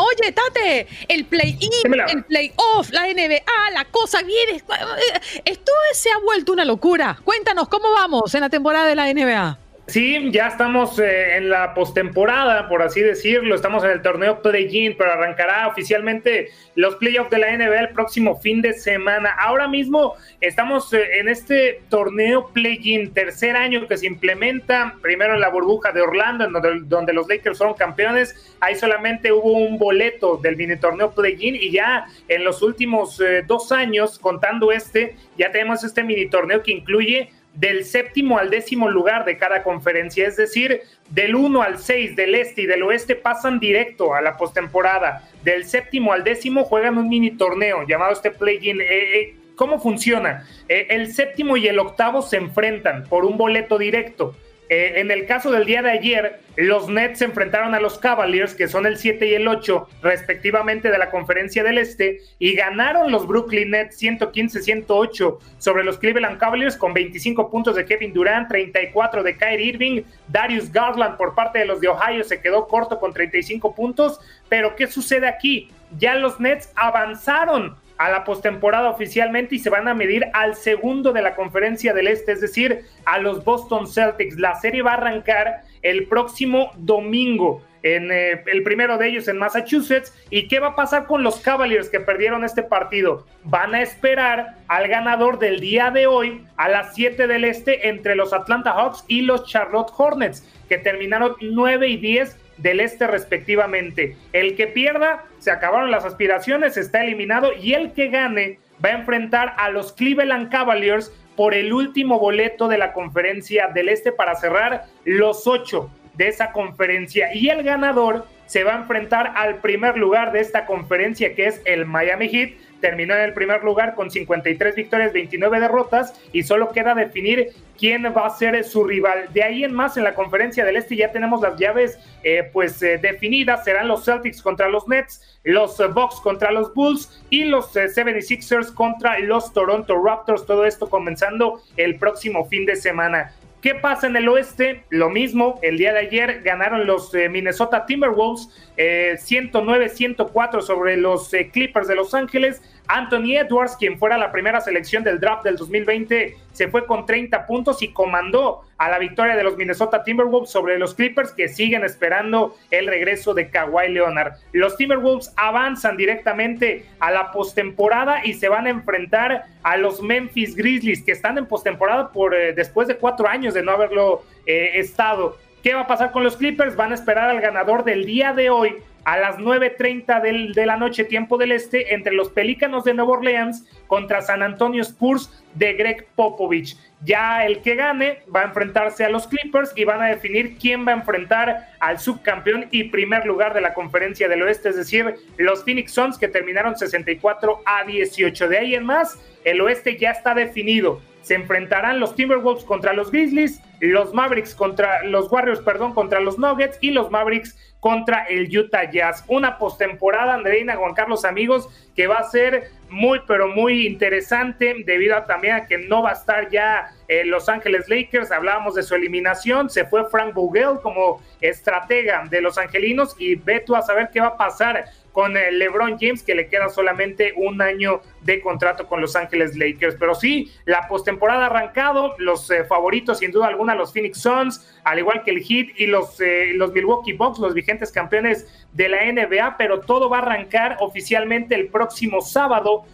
Oye, Tate, el play-in, el play-off, la NBA, la cosa viene. Esto se ha vuelto una locura. Cuéntanos, ¿cómo vamos en la temporada de la NBA? Sí, ya estamos eh, en la postemporada, por así decirlo. Estamos en el torneo Play-In, pero arrancará oficialmente los playoffs de la NBA el próximo fin de semana. Ahora mismo estamos eh, en este torneo Play-In, tercer año que se implementa. Primero en la burbuja de Orlando, en donde, los Lakers fueron campeones. Ahí solamente hubo un boleto del mini torneo Play-In y ya en los últimos eh, dos años, contando este, ya tenemos este mini torneo que incluye del séptimo al décimo lugar de cada conferencia, es decir, del 1 al 6 del este y del oeste pasan directo a la postemporada, del séptimo al décimo juegan un mini torneo llamado este play-in. Eh, eh, ¿Cómo funciona? Eh, el séptimo y el octavo se enfrentan por un boleto directo Eh, en el caso del día de ayer, los Nets se enfrentaron a los Cavaliers, que son el 7 y el 8, respectivamente, de la Conferencia del Este, y ganaron los Brooklyn Nets 115-108 sobre los Cleveland Cavaliers con 25 puntos de Kevin Durant, 34 de Kyrie Irving. Darius Garland por parte de los de Ohio se quedó corto con 35 puntos. Pero, ¿qué sucede aquí? Ya los Nets avanzaron a la postemporada oficialmente y se van a medir al segundo de la conferencia del Este, es decir, a los Boston Celtics. La serie va a arrancar el próximo domingo. En, eh, el primero de ellos en Massachusetts. ¿Y qué va a pasar con los Cavaliers que perdieron este partido? Van a esperar al ganador del día de hoy a las 7 del este entre los Atlanta Hawks y los Charlotte Hornets, que terminaron 9 y 10 del este respectivamente. El que pierda, se acabaron las aspiraciones, está eliminado y el que gane va a enfrentar a los Cleveland Cavaliers por el último boleto de la conferencia del este para cerrar los ocho de esa conferencia y el ganador se va a enfrentar al primer lugar de esta conferencia que es el Miami Heat terminó en el primer lugar con 53 victorias, 29 derrotas y solo queda definir quién va a ser su rival. De ahí en más en la conferencia del Este ya tenemos las llaves eh, pues eh, definidas, serán los Celtics contra los Nets, los eh, Bucks contra los Bulls y los 76ers contra los Toronto Raptors, todo esto comenzando el próximo fin de semana. ¿Qué pasa en el oeste? Lo mismo, el día de ayer ganaron los Minnesota Timberwolves 109-104 sobre los Clippers de Los Ángeles. Anthony Edwards, quien fuera la primera selección del draft del 2020, se fue con 30 puntos y comandó a la victoria de los Minnesota Timberwolves sobre los Clippers que siguen esperando el regreso de Kawhi Leonard. Los Timberwolves avanzan directamente a la postemporada y se van a enfrentar a los Memphis Grizzlies que están en postemporada por eh, después de cuatro años de no haberlo eh, estado. ¿Qué va a pasar con los Clippers? Van a esperar al ganador del día de hoy a las 9.30 de la noche, tiempo del este, entre los Pelícanos de Nueva Orleans contra San Antonio Spurs de Greg Popovich. Ya el que gane va a enfrentarse a los Clippers y van a definir quién va a enfrentar al subcampeón y primer lugar de la conferencia del oeste, es decir, los Phoenix Suns que terminaron 64 a 18. De ahí en más, el oeste ya está definido. Se enfrentarán los Timberwolves contra los Grizzlies, los Mavericks contra los Warriors, perdón, contra los Nuggets y los Mavericks contra el Utah Jazz. Una postemporada, Andreina, Juan Carlos, amigos, que va a ser muy, pero muy interesante debido a también a que no va a estar ya eh, Los Ángeles Lakers. Hablábamos de su eliminación, se fue Frank Vogel como estratega de los angelinos y ve tú a saber qué va a pasar con eh, LeBron James, que le queda solamente un año de contrato con Los Ángeles Lakers. Pero sí, la postemporada ha arrancado, los eh, favoritos, sin duda alguna, los Phoenix Suns, al igual que el Heat y los, eh, los Milwaukee Bucks, los vigentes campeones de la NBA, pero todo va a arrancar oficialmente el próximo sábado.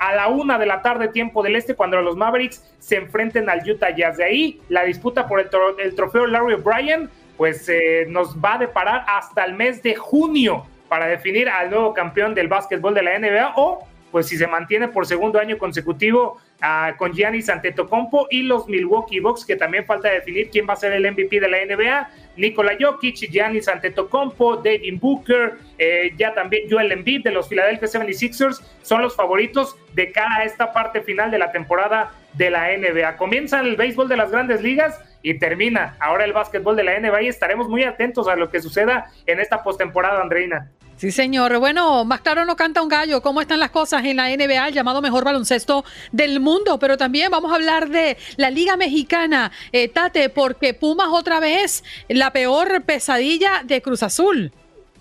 a la una de la tarde, tiempo del este, cuando los Mavericks se enfrenten al Utah Jazz. De ahí, la disputa por el, el trofeo Larry O'Brien, pues nos va a deparar hasta el mes de junio para definir al nuevo campeón del básquetbol de la NBA o pues si se mantiene por segundo año consecutivo uh, con Giannis Antetokounmpo y los Milwaukee Bucks que también falta definir quién va a ser el MVP de la NBA, Nikola Jokic, Giannis Antetokounmpo, David Booker, eh, ya también Joel Embiid de los Philadelphia 76ers son los favoritos de cara a esta parte final de la temporada de la NBA. Comienza el béisbol de las grandes ligas y termina ahora el básquetbol de la NBA y estaremos muy atentos a lo que suceda en esta postemporada, Andreina. Sí, señor. Bueno, más claro no canta un gallo. ¿Cómo están las cosas en la NBA, el llamado mejor baloncesto del mundo? Pero también vamos a hablar de la Liga Mexicana, eh, Tate, porque Pumas otra vez la peor pesadilla de Cruz Azul.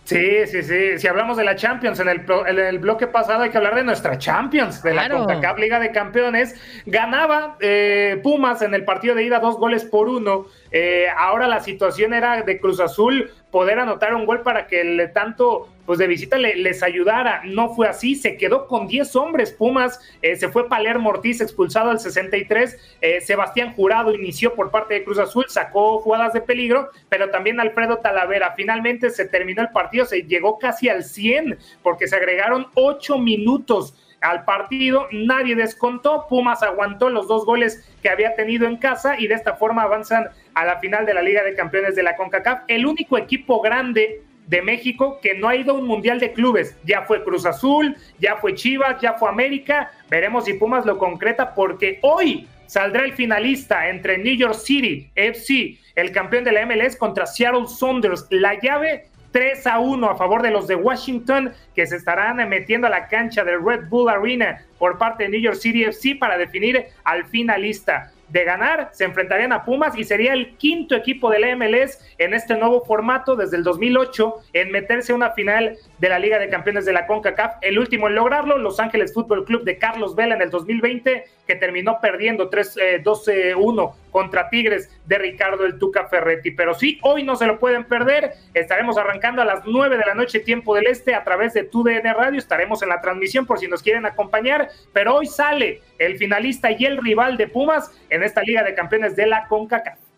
Sí, sí, sí. Si hablamos de la Champions, en el, el bloque pasado hay que hablar de nuestra Champions, de la CONCACAF Liga de Campeones. Ganaba eh, Pumas en el partido de ida dos goles por uno. Eh, ahora la situación era de Cruz Azul poder anotar un gol para que el tanto pues de visita les ayudara. No fue así, se quedó con 10 hombres Pumas, eh, se fue Palermo Ortiz expulsado al 63, eh, Sebastián Jurado inició por parte de Cruz Azul, sacó jugadas de peligro, pero también Alfredo Talavera. Finalmente se terminó el partido, se llegó casi al 100 porque se agregaron 8 minutos al partido, nadie descontó, Pumas aguantó los dos goles que había tenido en casa y de esta forma avanzan a la final de la Liga de Campeones de la CONCACAF, el único equipo grande de México que no ha ido a un mundial de clubes. Ya fue Cruz Azul, ya fue Chivas, ya fue América. Veremos si Pumas lo concreta porque hoy saldrá el finalista entre New York City FC, el campeón de la MLS, contra Seattle Saunders. La llave 3 a 1 a favor de los de Washington que se estarán metiendo a la cancha del Red Bull Arena por parte de New York City FC para definir al finalista de ganar, se enfrentarían a Pumas y sería el quinto equipo del MLS en este nuevo formato desde el 2008 en meterse a una final de la Liga de Campeones de la CONCACAF. El último en lograrlo, Los Ángeles Fútbol Club de Carlos Vela en el 2020, que terminó perdiendo 3 12-1 eh, contra Tigres de Ricardo el Tuca Ferretti. Pero sí, hoy no se lo pueden perder. Estaremos arrancando a las 9 de la noche, tiempo del este, a través de TUDN Radio. Estaremos en la transmisión por si nos quieren acompañar. Pero hoy sale el finalista y el rival de Pumas en esta Liga de Campeones de la CONCACAF.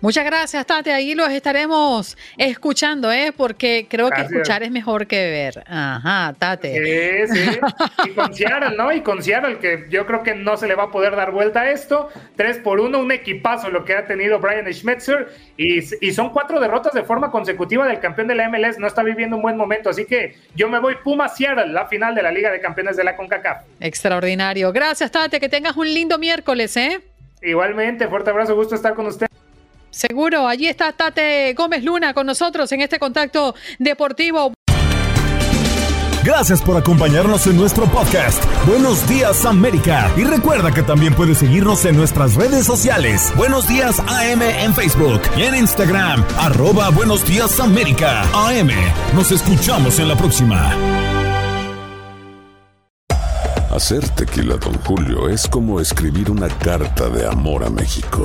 Muchas gracias, Tate. Ahí los estaremos escuchando, ¿eh? Porque creo que escuchar es mejor que ver. Ajá, Tate. Sí, sí. [laughs] Y con Seattle, ¿no? Y con Seattle, que yo creo que no se le va a poder dar vuelta a esto. Tres por uno, un equipazo lo que ha tenido Brian Schmetzer. Y, y son cuatro derrotas de forma consecutiva del campeón de la MLS. No está viviendo un buen momento. Así que yo me voy Puma Seattle, la final de la Liga de Campeones de la CONCACAF. Extraordinario. Gracias, Tate. Que tengas un lindo miércoles, ¿eh? Igualmente, fuerte abrazo, gusto estar con usted. Seguro, allí está Tate Gómez Luna con nosotros en este contacto deportivo. Gracias por acompañarnos en nuestro podcast. Buenos días América. Y recuerda que también puedes seguirnos en nuestras redes sociales. Buenos días AM en Facebook y en Instagram. Arroba Buenos días América. AM. Nos escuchamos en la próxima. Hacer tequila, don Julio, es como escribir una carta de amor a México.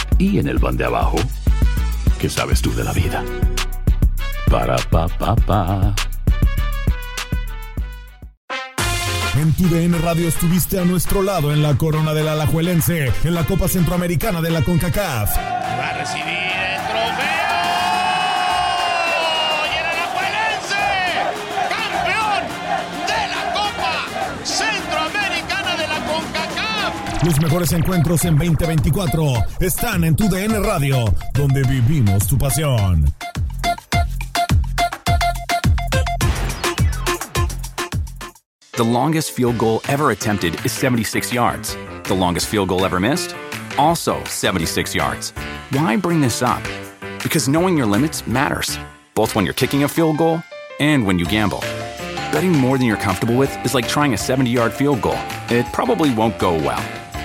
y en el pan de abajo, ¿qué sabes tú de la vida? Para, pa, pa, pa. En tu DN Radio estuviste a nuestro lado en la corona del Alajuelense, en la Copa Centroamericana de la CONCACAF. Va a recibir Los mejores encuentros en 2024 están en tu DN Radio, donde vivimos tu pasión. The longest field goal ever attempted is 76 yards. The longest field goal ever missed? Also 76 yards. Why bring this up? Because knowing your limits matters, both when you're kicking a field goal and when you gamble. Betting more than you're comfortable with is like trying a 70 yard field goal. It probably won't go well.